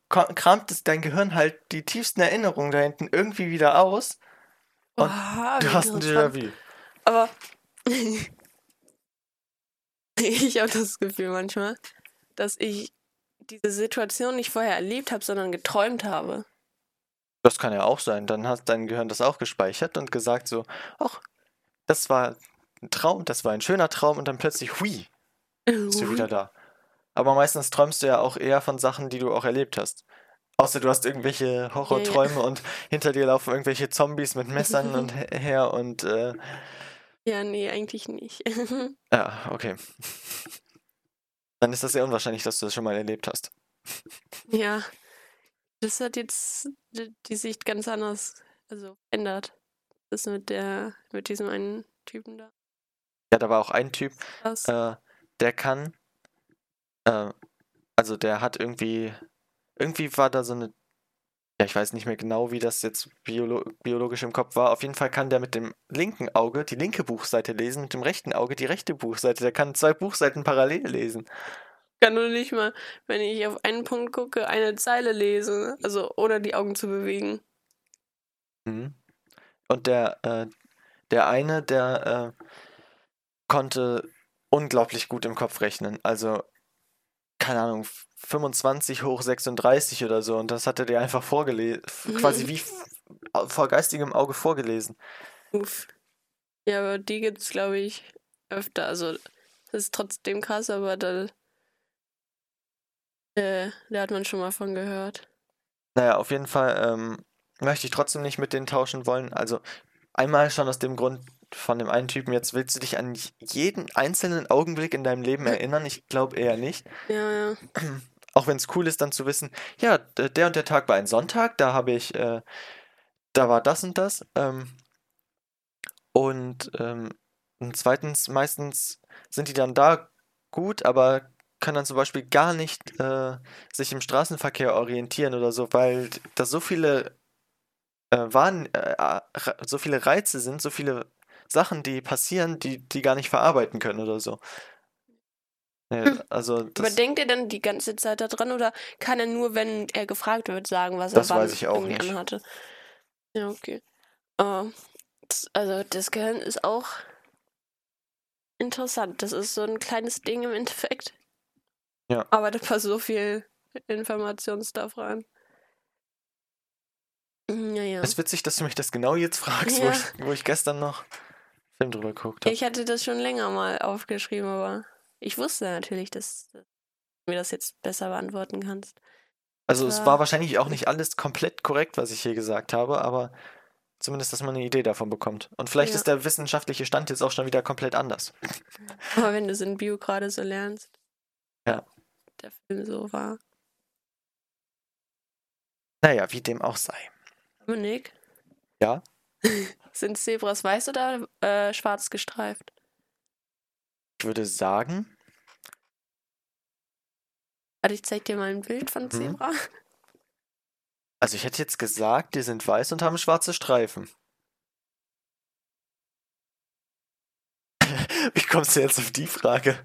ko- kramt es dein Gehirn halt die tiefsten Erinnerungen da hinten irgendwie wieder aus. Und Oha, Du hast ein. Déjà-vu. Aber ich habe das Gefühl manchmal, dass ich diese Situation nicht vorher erlebt habe, sondern geträumt habe. Das kann ja auch sein. Dann hat dein Gehirn das auch gespeichert und gesagt so, ach, das war ein Traum, das war ein schöner Traum und dann plötzlich, hui, bist du wieder da. Aber meistens träumst du ja auch eher von Sachen, die du auch erlebt hast. Außer du hast irgendwelche Horrorträume und hinter dir laufen irgendwelche Zombies mit Messern und he- her und äh, Ja, nee, eigentlich nicht. ja, okay. Dann ist das sehr unwahrscheinlich, dass du das schon mal erlebt hast. ja, das hat jetzt die Sicht ganz anders, also ändert. Das mit der, mit diesem einen Typen da. Ja, da war auch ein Typ, äh, der kann, äh, also der hat irgendwie, irgendwie war da so eine, ja, ich weiß nicht mehr genau, wie das jetzt biolo biologisch im Kopf war. Auf jeden Fall kann der mit dem linken Auge die linke Buchseite lesen, mit dem rechten Auge die rechte Buchseite. Der kann zwei Buchseiten parallel lesen. kann nur nicht mal, wenn ich auf einen Punkt gucke, eine Zeile lesen. Also ohne die Augen zu bewegen. Mhm. Und der, äh, der eine, der äh, konnte unglaublich gut im Kopf rechnen. Also, keine Ahnung, 25 hoch 36 oder so. Und das hatte der einfach vorgelesen, quasi wie vor geistigem Auge vorgelesen. Uff. Ja, aber die gibt's, glaube ich, öfter. Also, das ist trotzdem krass, aber da, äh, da hat man schon mal von gehört. Naja, auf jeden Fall ähm, möchte ich trotzdem nicht mit denen tauschen wollen. Also, einmal schon aus dem Grund von dem einen Typen, jetzt willst du dich an jeden einzelnen Augenblick in deinem Leben erinnern? Ich glaube eher nicht. Ja, ja. Auch wenn es cool ist, dann zu wissen, ja, der und der Tag war ein Sonntag, da habe ich, äh, da war das und das. Ähm, und, ähm, und zweitens, meistens sind die dann da gut, aber können dann zum Beispiel gar nicht äh, sich im Straßenverkehr orientieren oder so, weil da so viele äh, Warn, äh, so viele Reize sind, so viele Sachen, die passieren, die die gar nicht verarbeiten können oder so. Nee, Hm. also Aber das, denkt er dann die ganze Zeit da dran oder kann er nur, wenn er gefragt wird, sagen, was er wann weiß ich auch irgendwie nicht. anhatte? Ja, okay. Äh, das, also das Gehirn ist auch interessant. Das ist so ein kleines Ding im Endeffekt. Ja. Aber da passt so viel Informationsstuff rein. Mm, Ja, ja. Es ist witzig, dass du mich das genau jetzt fragst, wo, Ja. ich, wo ich gestern noch Film drüber geguckt habe. Ich hatte das schon länger mal aufgeschrieben, aber ich wusste natürlich, dass, du mir das jetzt besser beantworten kannst. Also es Ja. war wahrscheinlich auch nicht alles komplett korrekt, was ich hier gesagt habe, aber zumindest, dass man eine Idee davon bekommt. Und vielleicht Ja. ist der wissenschaftliche Stand jetzt auch schon wieder komplett anders. Aber wenn du es in Bio gerade so lernst. Ja. Der Film so war. Naja, wie dem auch sei. Dominik? Ja? Sind Zebras weiß oder äh, schwarz gestreift? Ich würde sagen, Warte, ich zeig dir mal ein Bild von Mhm. Zebra. also ich hätte jetzt gesagt, die sind weiß und haben schwarze Streifen. Wie kommst du jetzt auf die Frage?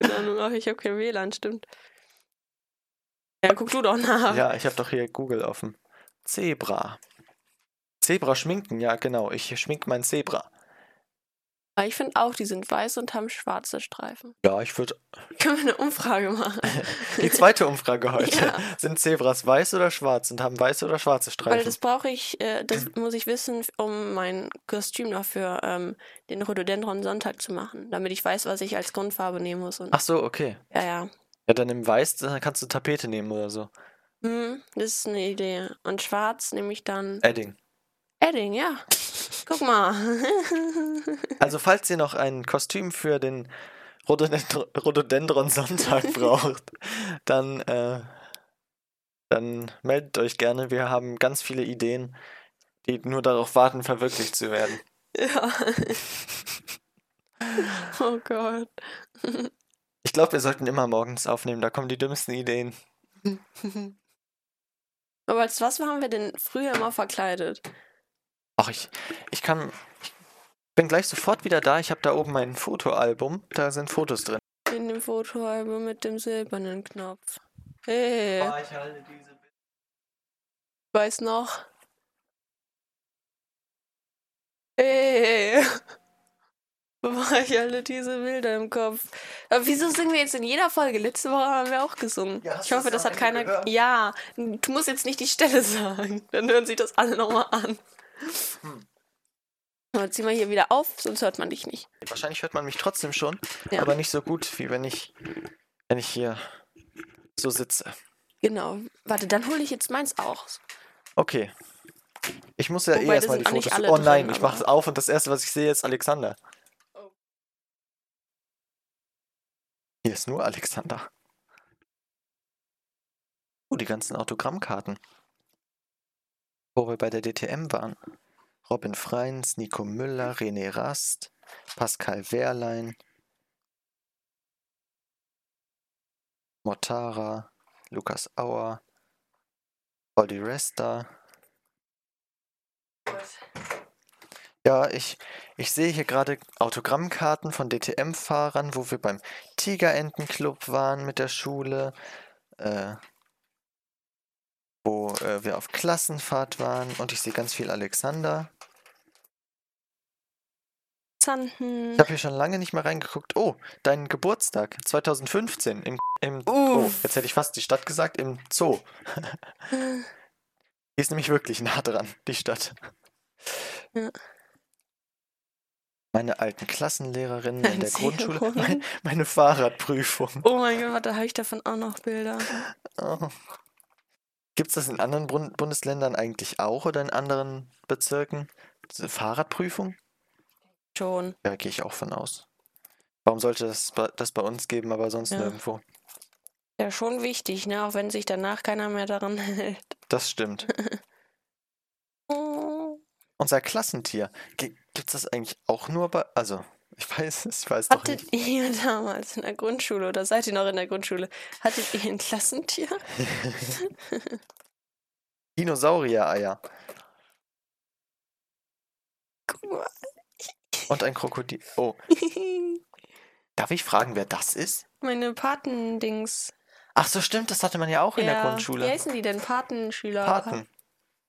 Keine Ahnung, ich habe kein WLAN, stimmt. Ja, guck du doch nach. Ja, ich habe doch hier Google offen. Zebra. Zebra schminken, ja genau. Ich schmink mein Zebra. Aber ich finde auch, die sind weiß und haben schwarze Streifen. Ja, ich würde. Können wir eine Umfrage machen? Die zweite Umfrage heute. Ja. Sind Zebras weiß oder schwarz und haben weiße oder schwarze Weil Streifen? das brauche ich, äh, das muss ich wissen, um mein Kostüm noch für ähm, den Rhododendron Sonntag zu machen, damit ich weiß, was ich als Grundfarbe nehmen muss. Und, Ach so, okay. ja, ja. Ja, dann im Weiß, dann kannst du Tapete nehmen oder so. Hm, das ist eine Idee. Und schwarz nehme ich dann Edding. Edding, ja. Guck mal. Also, falls ihr noch ein Kostüm für den Rhododendron, Sonntag braucht, dann, äh, dann meldet euch gerne. Wir haben ganz viele Ideen, die nur darauf warten, verwirklicht zu werden. ja. oh Gott. Ich glaube, wir sollten immer morgens aufnehmen, da kommen die dümmsten Ideen. Aber als was waren wir denn früher immer verkleidet? Ach, ich, ich kann. Ich bin gleich sofort wieder da. Ich habe da oben mein Fotoalbum. Da sind Fotos drin. In dem Fotoalbum mit dem silbernen Knopf. Hey, ich halte diese. weiß noch. Hey. Boah, ich halte diese Bilder im Kopf. Aber wieso singen wir jetzt in jeder Folge? Letzte Woche haben wir auch gesungen. Ja, ich hoffe, das hat keiner. gehört? Ja, du musst jetzt nicht die Stelle sagen. Dann hören sich das alle nochmal an. Aber zieh mal hier wieder auf, sonst hört man dich nicht. Wahrscheinlich hört man mich trotzdem schon, Ja. aber nicht so gut, wie wenn ich, wenn ich hier so sitze. Genau. Warte, dann hole ich jetzt meins auch. Okay. Ich muss ja eh Wobei, da erstmal die Fotos. Oh nein, drin, ich mache es auf und das erste, was ich sehe, ist Alexander. Oh. Hier ist nur Alexander. Oh, die ganzen Autogrammkarten. Wo wir bei der DTM waren. Robin Freins, Nico Müller, René Rast, Pascal Wehrlein, Mortara, Lukas Auer, Olli Resta. Ja, ich, ich sehe hier gerade Autogrammkarten von DTM-Fahrern, wo wir beim Tigerentenclub waren mit der Schule, äh, wo äh, wir auf Klassenfahrt waren und ich sehe ganz viel Alexander. Zanten. Ich habe hier schon lange nicht mehr reingeguckt. Oh, dein Geburtstag 2015 im, im oh, jetzt hätte ich fast die Stadt gesagt, im Zoo. Die ist nämlich wirklich nah dran, die Stadt. Ja. Meine alten Klassenlehrerinnen in der Grundschule. Mein, meine Fahrradprüfung. Oh mein Gott, warte, habe ich davon auch noch Bilder. Oh. Gibt es das in anderen Bund Bundesländern eigentlich auch oder in anderen Bezirken? Diese Fahrradprüfung? Schon. Ja, gehe ich auch von aus. Warum sollte das bei, das bei uns geben, aber sonst Ja. nirgendwo? Ja, schon wichtig, ne? Auch wenn sich danach keiner mehr daran hält. Das stimmt. Unser Klassentier. Gibt es das eigentlich auch nur bei. Also, ich weiß es, ich weiß doch Hattet nicht. ihr damals in der Grundschule oder seid ihr noch in der Grundschule? Hattet ihr ein Klassentier? Dinosaurier-Eier Guck mal. und ein Krokodil. Oh, darf ich fragen, wer das ist? Meine Patendings. Ach so, stimmt, das hatte man ja auch in der Ja, Wie Grundschule. heißen die denn? Patenschüler? Paten.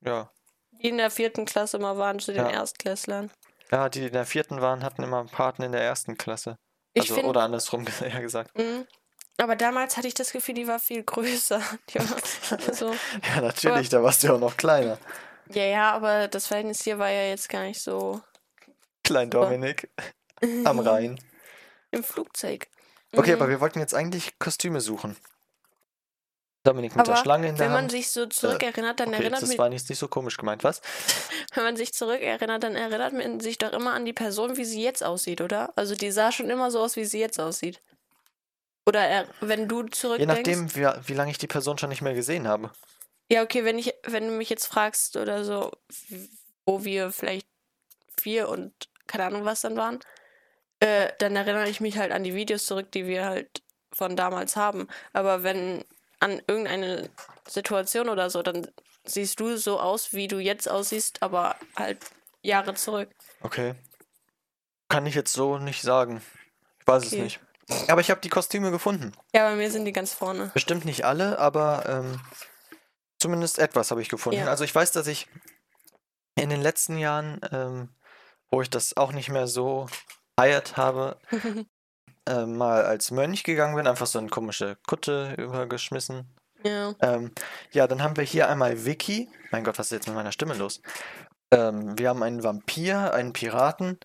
Ja. Die in der vierten Klasse mal waren zu den Ja. Erstklässlern. Ja, die in der vierten waren, hatten immer Paten in der ersten Klasse. Ich Also, find- oder andersrum eher gesagt. Mhm. Aber damals hatte ich das Gefühl, die war viel größer. War so. Ja, natürlich, da warst du ja auch noch kleiner. Ja, ja, aber das Verhältnis hier war ja jetzt gar nicht so Klein Dominik am Rhein. im Flugzeug. Okay, Mhm. aber wir wollten jetzt eigentlich Kostüme suchen. Dominik mit der Aber Schlange in der Wenn man Hand. sich so zurückerinnert, dann okay, erinnert das war nicht, nicht so komisch gemeint, was? wenn man sich zurückerinnert, dann erinnert man sich doch immer an die Person, wie sie jetzt aussieht, oder? Also die sah schon immer so aus, wie sie jetzt aussieht. Oder er, wenn du Je zurückdenkst. nachdem, wie, wie lange ich die Person schon nicht mehr gesehen habe. Ja, okay, wenn ich, wenn du mich jetzt fragst oder so, wo wir vielleicht vier und keine Ahnung was dann waren, äh, dann erinnere ich mich halt an die Videos zurück, die wir halt von damals haben. Aber wenn an irgendeine Situation oder so, dann siehst du so aus, wie du jetzt aussiehst, aber halt Jahre zurück. Okay. Kann ich jetzt so nicht sagen. Ich weiß es Okay. nicht. Aber ich habe die Kostüme gefunden. Ja, bei mir sind die ganz vorne. Bestimmt nicht alle, aber ähm, zumindest etwas habe ich gefunden. Ja. Also ich weiß, dass ich in den letzten Jahren, ähm, wo ich das auch nicht mehr so feiert habe, äh, mal als Mönch gegangen bin, einfach so eine komische Kutte übergeschmissen. ja. Ähm, ja, dann haben wir hier einmal Vicky. Mein Gott, was ist jetzt mit meiner Stimme los? Ähm, wir haben einen Vampir, einen Piraten.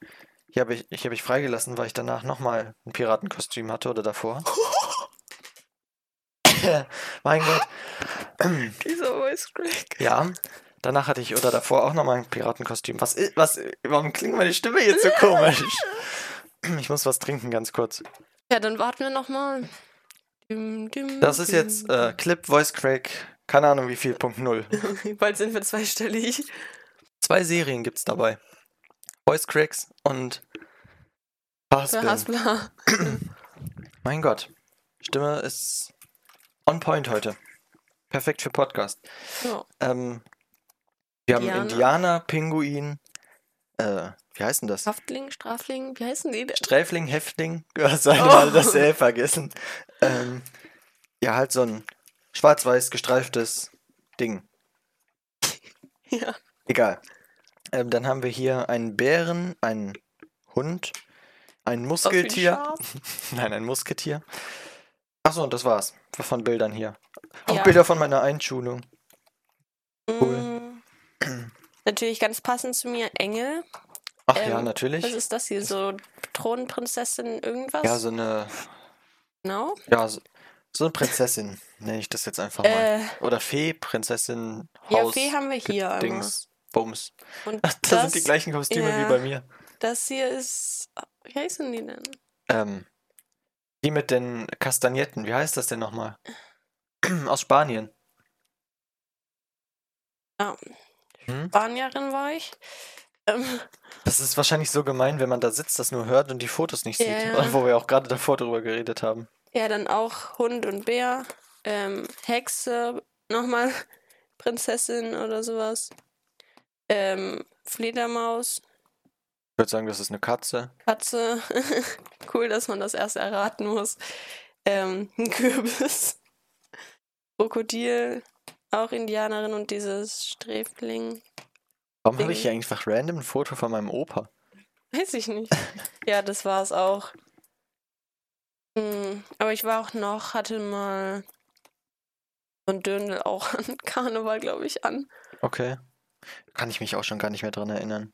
Hier habe ich, hier habe ich freigelassen, weil ich danach nochmal ein Piratenkostüm hatte oder davor. mein Gott. Dieser Voice Crack. Ja, danach hatte ich oder davor auch nochmal ein Piratenkostüm. Was ist, was, warum klingt meine Stimme jetzt so komisch? Ich muss was trinken, ganz kurz. Ja, dann warten wir nochmal. Das ist jetzt äh, Clip Voice Crack, keine Ahnung wie viel, Punkt null. Bald sind wir zweistellig. Zwei Serien gibt's dabei. Voice Cracks und Haspeln. Haspler. Mein Gott. Stimme ist on point heute. Perfekt für Podcast. Ja. Ähm, wir haben Indianer. Indianer, Pinguin, äh, wie heißt denn das? Haftling, Strafling, wie heißen die denn? Sträfling, Häftling, hast halt Oh. mal das L vergessen. Ähm, ja, halt so ein schwarz-weiß gestreiftes Ding. Ja. Egal. Ähm, dann haben wir hier einen Bären, einen Hund, ein ein Muskeltier. Schaf. Nein, ein Musketier. Achso, und das war's. Von Bildern hier. Auch Ja. Bilder von meiner Einschulung. Cool. Mm. Natürlich ganz passend zu mir, Engel. Ach Ähm, ja, Was natürlich. ist das hier? So Thronprinzessin irgendwas? Ja, so eine, genau. ja, so, so eine Prinzessin, nenne ich das jetzt einfach mal. Äh, Oder Fee, Prinzessin, ja, Haus, Fee haben wir hier einmal. Dings, Bums. Und Das, das, sind die gleichen Kostüme wie ja. bei mir. das hier ist. Wie heißen die denn? Ähm, die mit den Kastagnetten, wie heißt das denn nochmal? Aus Spanien. Ja. Hm? Spanierin war ich. Ähm, Das ist wahrscheinlich so gemein, wenn man da sitzt, das nur hört und die Fotos nicht sieht. Ja, ja. Wo wir auch gerade davor drüber geredet haben. ja, dann auch Hund und Bär. Ähm, Hexe, nochmal Prinzessin oder sowas. Ähm, Fledermaus, Ich würde sagen, das ist eine Katze. Katze. cool, dass man das erst erraten muss. Ähm, ein Kürbis. Krokodil, auch Indianerin und dieses Sträfling. Warum habe ich hier einfach random ein Foto von meinem Opa? Weiß ich nicht. ja, das war es auch. Hm, aber ich war auch noch, hatte mal so ein Döndel auch an Karneval, glaube ich, an. Okay. Kann ich mich auch schon gar nicht mehr dran erinnern.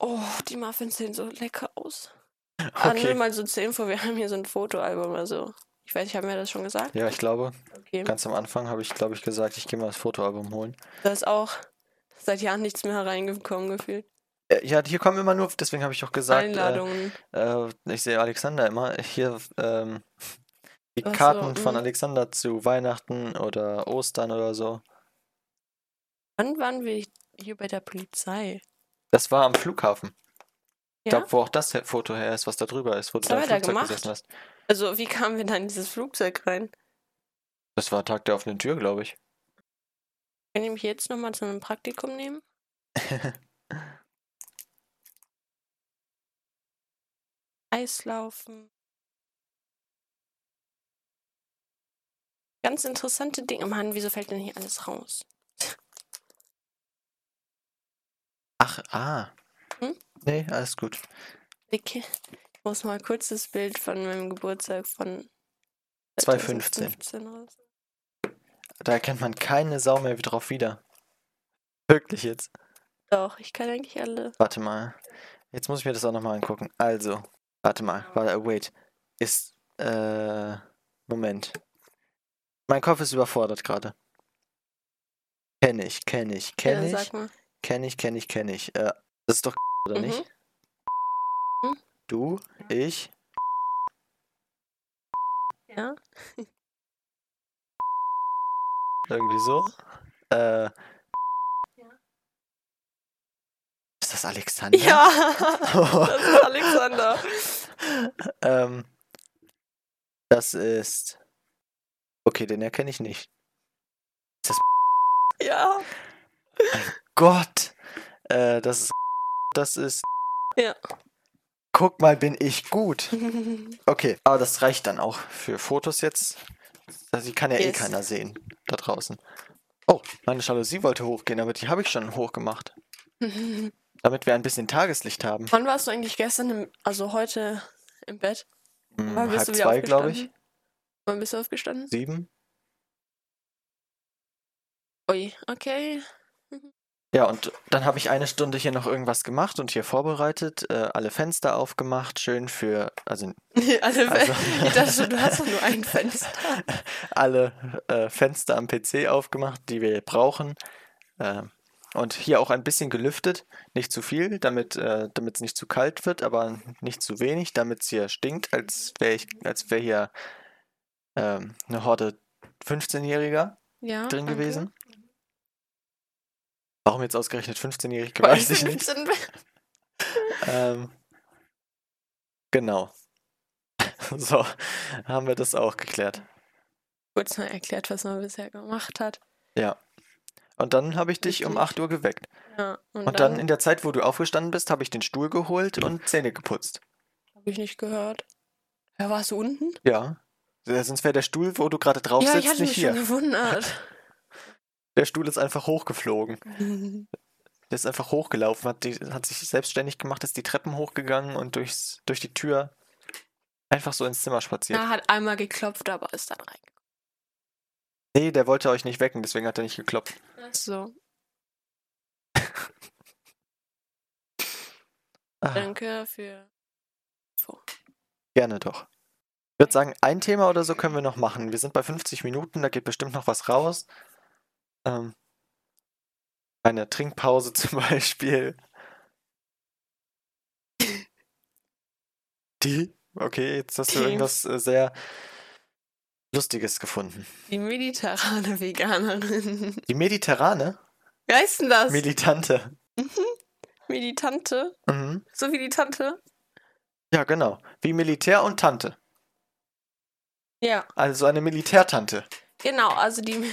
Oh, die Muffins sehen so lecker aus. Ah, nur Okay. mal so zur Info, wir haben hier so ein Fotoalbum, also ich weiß, ich habe mir das schon gesagt. Ja, ich glaube, Okay. ganz am Anfang habe ich, glaube ich, gesagt, ich gehe mal das Fotoalbum holen. Da ist auch seit Jahren nichts mehr reingekommen gefühlt. Äh, Ja, hier kommen immer nur, deswegen habe ich auch gesagt, äh, Einladungen. äh, ich sehe Alexander immer. Hier ähm, die Ach so, Karten von mhm. Alexander zu Weihnachten oder Ostern oder so. Wann waren wir hier bei der Polizei? Das war am Flughafen. Ich Ja? glaube, wo auch das Foto her ist, was da drüber ist, wo du Was wir da Flugzeug gemacht? gesessen hast. Also, wie kamen wir da in dieses Flugzeug rein? Das war Tag der offenen Tür, glaube ich. Kann ich mich jetzt nochmal zu einem Praktikum nehmen? Eislaufen. Ganz interessante Dinge. Mann, wieso fällt denn hier alles raus? Ach, ah. Hm? Nee, alles gut. Okay. Muss mal kurz das Bild von meinem Geburtstag von 2015. 2015 raus. Da erkennt man keine Sau mehr drauf wieder. Wirklich jetzt. Doch, ich kann eigentlich alle. Warte mal. Jetzt muss ich mir das auch nochmal angucken. Also, warte mal. Warte, wait. Ist Äh, Moment. Mein Kopf ist überfordert gerade. Kenn ich, kenn ich, kenn ja, ich, kenn ich, kenn ich, kenn ich. Äh, das ist doch oder Mhm. nicht? Du, ich, Ja. irgendwie so. Äh, Ja. ist das Alexander? Ja, das ist Alexander. ähm, das ist. Okay, den erkenne ich nicht. Ja. Gott! Äh, das ist. Das ist. Ja. Guck mal, bin ich gut. Okay, aber das reicht dann auch für Fotos jetzt. Also, die kann ja eh Yes. keiner sehen da draußen. Oh, meine Jalousie wollte hochgehen, aber die habe ich schon hochgemacht. Damit wir ein bisschen Tageslicht haben. Wann warst du eigentlich gestern, im, also heute im Bett? Hm, Wann bist halb du zwei, glaube ich. Wann bist du aufgestanden? Sieben. Ui, okay. Ja, und dann habe ich eine Stunde hier noch irgendwas gemacht und hier vorbereitet, äh, alle Fenster aufgemacht, schön für, also Also, Also- ich dachte schon, du hast doch nur ein Fenster. alle äh, Fenster am PC aufgemacht, die wir brauchen. Äh, und hier auch ein bisschen gelüftet, nicht zu viel, damit äh, es nicht zu kalt wird, aber nicht zu wenig, damit es hier stinkt, als wäre ich, als wäre hier ähm, eine Horde 15-Jähriger Ja. drin danke. gewesen. Warum jetzt ausgerechnet 15-Jährige, Weil weiß ich nicht. 15 Ähm, genau. So, haben wir das auch geklärt. Kurz mal erklärt, was man bisher gemacht hat. Ja. Und dann habe ich dich um Richtig. 8 Uhr geweckt. Ja, und, Und dann in der Zeit, wo du aufgestanden bist, habe ich den Stuhl geholt und Zähne geputzt. Habe ich nicht gehört. Ja, warst du unten? Ja. Ja, Sonst wäre der Stuhl, wo du gerade drauf ja, ich sitzt, hatte nicht mich hier. schon gewundert. Der Stuhl ist einfach hochgeflogen. Der ist einfach hochgelaufen, hat, die, hat sich selbstständig gemacht, ist die Treppen hochgegangen und durchs, durch die Tür einfach so ins Zimmer spaziert. Er hat einmal geklopft, aber ist dann reingekommen. Nee, der wollte euch nicht wecken, deswegen hat er nicht geklopft. So, Ah, danke für. gerne doch. Ich würde sagen, ein Thema oder so können wir noch machen. Wir sind bei 50 Minuten, da geht bestimmt noch was raus. Ähm, eine Trinkpause zum Beispiel. Die? Okay, jetzt hast du irgendwas äh, sehr Lustiges gefunden. Die mediterrane Veganerin. Die Mediterrane? Wie heißt denn das? Militante. Meditante? Mhm. So wie die Tante? Ja, genau. Wie Militär und Tante. Ja, Also eine Militärtante. Genau. Also die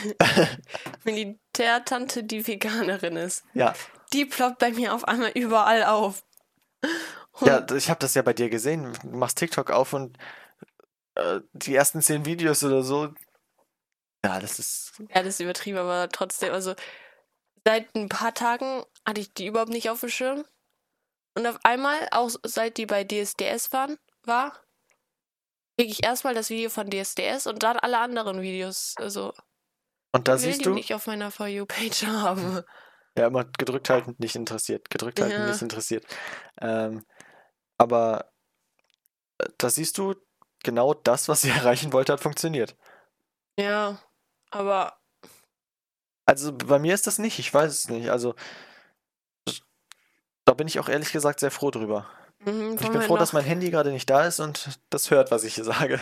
Militärtante, die Veganerin ist. Ja. Die ploppt bei mir auf einmal überall auf. Und Ja, ich habe das ja bei dir gesehen. Du machst TikTok auf und äh, die ersten zehn Videos oder so. Ja, das ist. Ja, das ist übertrieben, aber trotzdem, also seit ein paar Tagen hatte ich die überhaupt nicht auf dem Schirm. Und auf einmal, auch seit die bei DSDS waren, war, kriege ich erstmal das Video von DSDS und dann alle anderen Videos. Also, Und da siehst die du, nicht auf meiner For You-Page haben. ja, immer gedrückt halten, nicht interessiert. Gedrückt halten, Ja. nicht interessiert. Ähm, aber äh, da siehst du, genau das, was sie erreichen wollte, hat funktioniert. Ja, aber Also bei mir ist das nicht, ich weiß es nicht. Also da bin ich auch ehrlich gesagt sehr froh drüber. Mhm, ich bin froh, dass noch- mein Handy gerade nicht da ist und das hört, was ich hier sage.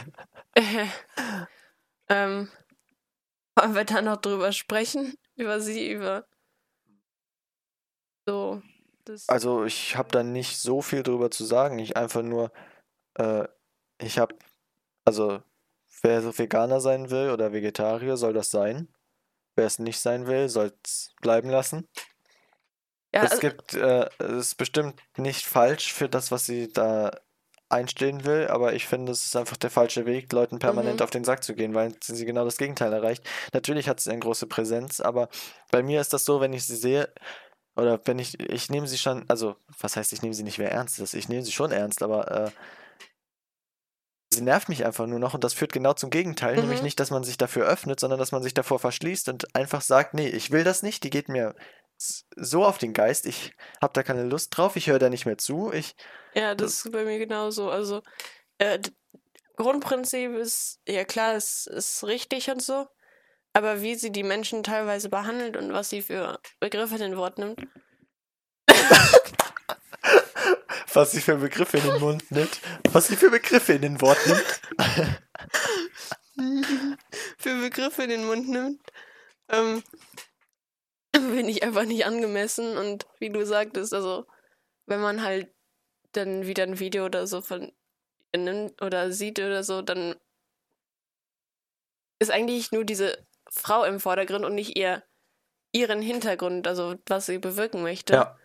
ähm, wollen wir da noch drüber sprechen? Über sie, über so das. Also ich habe da nicht so viel drüber zu sagen. Ich einfach nur, äh, ich habe, also wer so Veganer sein will oder Vegetarier, soll das sein. Wer es nicht sein will, soll es bleiben lassen. Ja, Es also, gibt, äh, es ist bestimmt nicht falsch für das, was sie da einstehen will, aber ich finde, es ist einfach der falsche Weg, Leuten permanent Mhm. auf den Sack zu gehen, weil sie genau das Gegenteil erreicht. Natürlich hat sie eine große Präsenz, aber bei mir ist das so, wenn ich sie sehe, oder wenn ich, ich nehme sie schon, also, was heißt, ich nehme sie nicht mehr ernst? Das- Ich nehme sie schon ernst, aber äh, sie nervt mich einfach nur noch und das führt genau zum Gegenteil, nämlich Mhm. nicht, dass man sich dafür öffnet, sondern dass man sich davor verschließt und einfach sagt, nee, ich will das nicht, die geht mir so auf den Geist, ich habe da keine Lust drauf, ich höre da nicht mehr zu, ich, ja, das ist bei mir genauso. Also, äh, Grundprinzip ist, ja klar, es ist richtig und so. Aber wie sie die Menschen teilweise behandelt und was sie für Begriffe in den Wort nimmt. Was sie für Begriffe in den Mund nimmt. Was sie für Begriffe in den Wort nimmt. für Begriffe in den Mund nimmt, ähm, bin ich einfach nicht angemessen. Und wie du sagtest, also wenn man halt dann wieder ein Video oder so von ihr nimmt oder sieht oder so, dann ist eigentlich nur diese Frau im Vordergrund und nicht ihr ihren Hintergrund, also was sie bewirken möchte. Ja.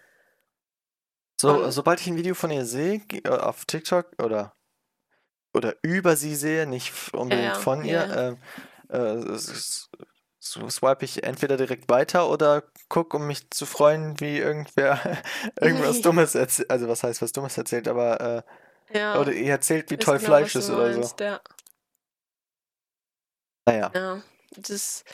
So, Und- sobald ich ein Video von ihr sehe, äh, auf TikTok oder, oder über sie sehe, nicht unbedingt ja, von ihr, ja. ähm, äh, s- so swipe ich entweder direkt weiter oder guck, um mich zu freuen, wie irgendwer irgendwas Dummes erzählt. Also was heißt was Dummes erzählt, aber äh, Ja, oder ihr erzählt, wie weiß toll genau, Fleisch ist oder so. meinst, Ja, Naja. ja. Das,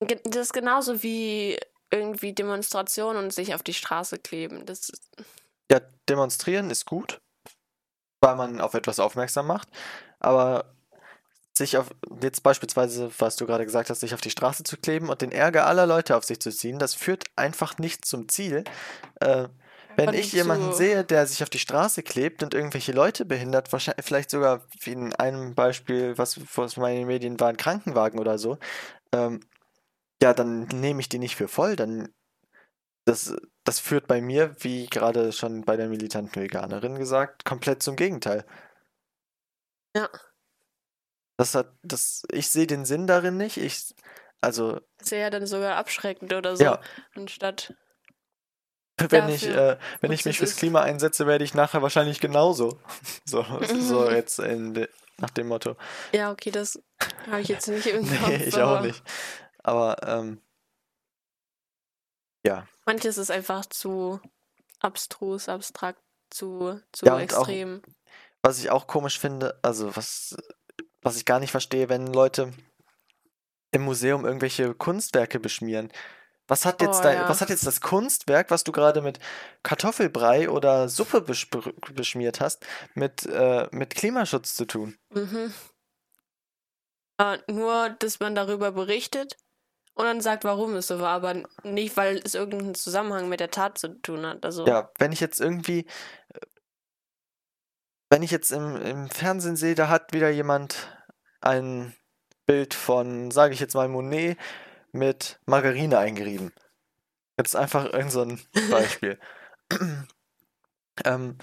das ist genauso wie irgendwie Demonstrationen und sich auf die Straße kleben. Das Ja, demonstrieren ist gut, weil man auf etwas aufmerksam macht, aber sich auf, jetzt beispielsweise, was du gerade gesagt hast, sich auf die Straße zu kleben und den Ärger aller Leute auf sich zu ziehen, das führt einfach nicht zum Ziel. Äh, wenn ich jemanden so- sehe, der sich auf die Straße klebt und irgendwelche Leute behindert, wahrscheinlich vielleicht sogar wie in einem Beispiel, was was meine Medien war, ein Krankenwagen oder so, ähm, ja, dann nehme ich die nicht für voll, dann das, das führt bei mir, wie gerade schon bei der militanten Veganerin gesagt, komplett zum Gegenteil. Ja. Das hat, das, ich sehe den Sinn darin nicht. Ich, also, ist ja dann sogar abschreckend oder so, ja, anstatt. wenn ich, äh, wenn ich mich fürs es. Klima einsetze, werde ich nachher wahrscheinlich genauso. So, so jetzt de, nach dem Motto. Ja, okay, das habe ich jetzt nicht Kopf. Nee, ich auch nicht. Aber, ähm, ja. Manches ist einfach zu abstrus, abstrakt, zu, zu Ja, und auch- extrem. Was ich auch komisch finde, also was, was ich gar nicht verstehe, wenn Leute im Museum irgendwelche Kunstwerke beschmieren. Was hat jetzt Oh, dein, ja. was hat jetzt das Kunstwerk, was du gerade mit Kartoffelbrei oder Suppe beschmiert hast, mit, äh, mit Klimaschutz zu tun? Mhm. Äh, nur, dass man darüber berichtet und dann sagt, warum es so war, aber nicht, weil es irgendeinen Zusammenhang mit der Tat zu tun hat. Also, Ja, wenn ich jetzt irgendwie, wenn ich jetzt im, im Fernsehen sehe, da hat wieder jemand ein Bild von, sage ich jetzt mal, Monet mit Margarine eingerieben. Jetzt einfach irgend so ein Beispiel. ähm,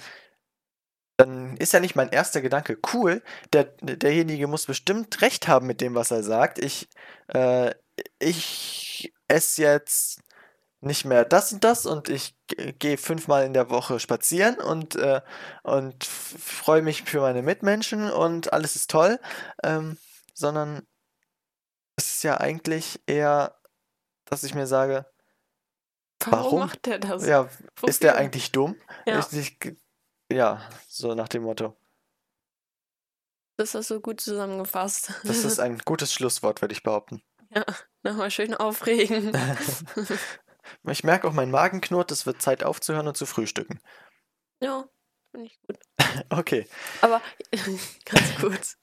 dann ist ja nicht mein erster Gedanke, cool, der, derjenige muss bestimmt recht haben mit dem, was er sagt. Ich, äh, ich esse jetzt nicht mehr das und das und ich gehe fünfmal in der Woche spazieren und, äh, und freue mich für meine Mitmenschen und alles ist toll, ähm, sondern es ist ja eigentlich eher, dass ich mir sage, warum, warum? macht der das? ja, ist der Wofür? eigentlich dumm? Ja, Ist nicht, ja, so nach dem Motto. das hast du gut zusammengefasst. Das ist ein gutes Schlusswort, würde ich behaupten. ja, nochmal schön aufregen. Ich merke auch, mein Magen knurrt, es wird Zeit aufzuhören und zu frühstücken. ja, finde ich gut. Okay. Aber ganz kurz.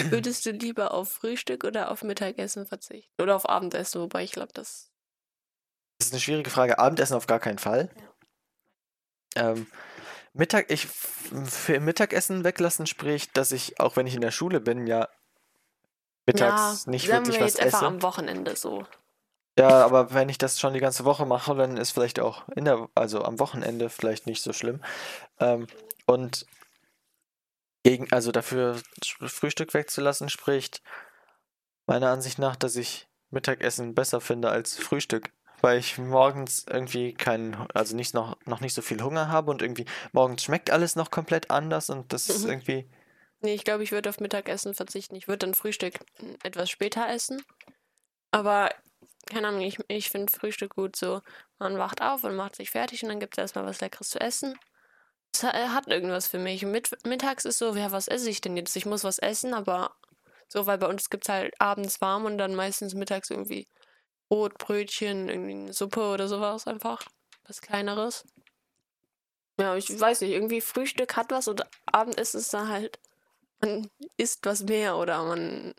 Würdest du lieber auf Frühstück oder auf Mittagessen verzichten? Oder auf Abendessen, wobei ich glaube, das. Das ist eine schwierige Frage. Abendessen auf gar keinen Fall. Ähm, Mittag, ich für Mittagessen weglassen spricht, dass ich, auch wenn ich in der Schule bin, ja mittags ja, nicht wirklich wir was jetzt einfach esse. am Wochenende so. Ja, aber wenn ich das schon die ganze Woche mache, dann ist vielleicht auch in der, also am Wochenende vielleicht nicht so schlimm. Ähm, und gegen, also dafür Frühstück wegzulassen, spricht meiner Ansicht nach, dass ich Mittagessen besser finde als Frühstück, weil ich morgens irgendwie keinen, also nicht noch, noch nicht so viel Hunger habe und irgendwie morgens schmeckt alles noch komplett anders und das ist Mhm. irgendwie, Nee, ich glaube, ich würde auf Mittagessen verzichten. Ich würde dann Frühstück mm, etwas später essen. Aber, keine Ahnung, ich, ich finde Frühstück gut so. Man wacht auf und macht sich fertig und dann gibt es erstmal was Leckeres zu essen. Es äh, hat irgendwas für mich. Mit, mittags ist so, ja, was esse ich denn jetzt? Ich muss was essen, aber so, weil bei uns gibt es halt abends warm und dann meistens mittags irgendwie Brot, Brötchen, irgendwie eine Suppe oder sowas einfach. Was Kleineres. Ja, ich weiß nicht, irgendwie Frühstück hat was und Abendessen ist dann halt man isst was mehr oder man.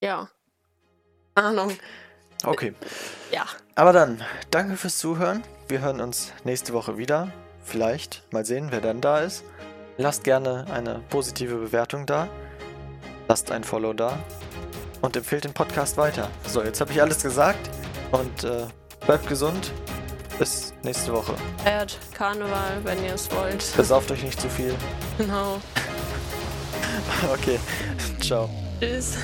Ja. Ahnung. Okay. Ja. Aber dann, danke fürs Zuhören. Wir hören uns nächste Woche wieder. Vielleicht. Mal sehen, wer dann da ist. Lasst gerne eine positive Bewertung da. Lasst ein Follow da. Und empfehlt den Podcast weiter. So, jetzt habe ich alles gesagt. Und äh, bleibt gesund. Bis nächste Woche. Feiert Karneval, wenn ihr es wollt. Besauft euch nicht zu viel. Genau. Okay. Ciao. Tschüss.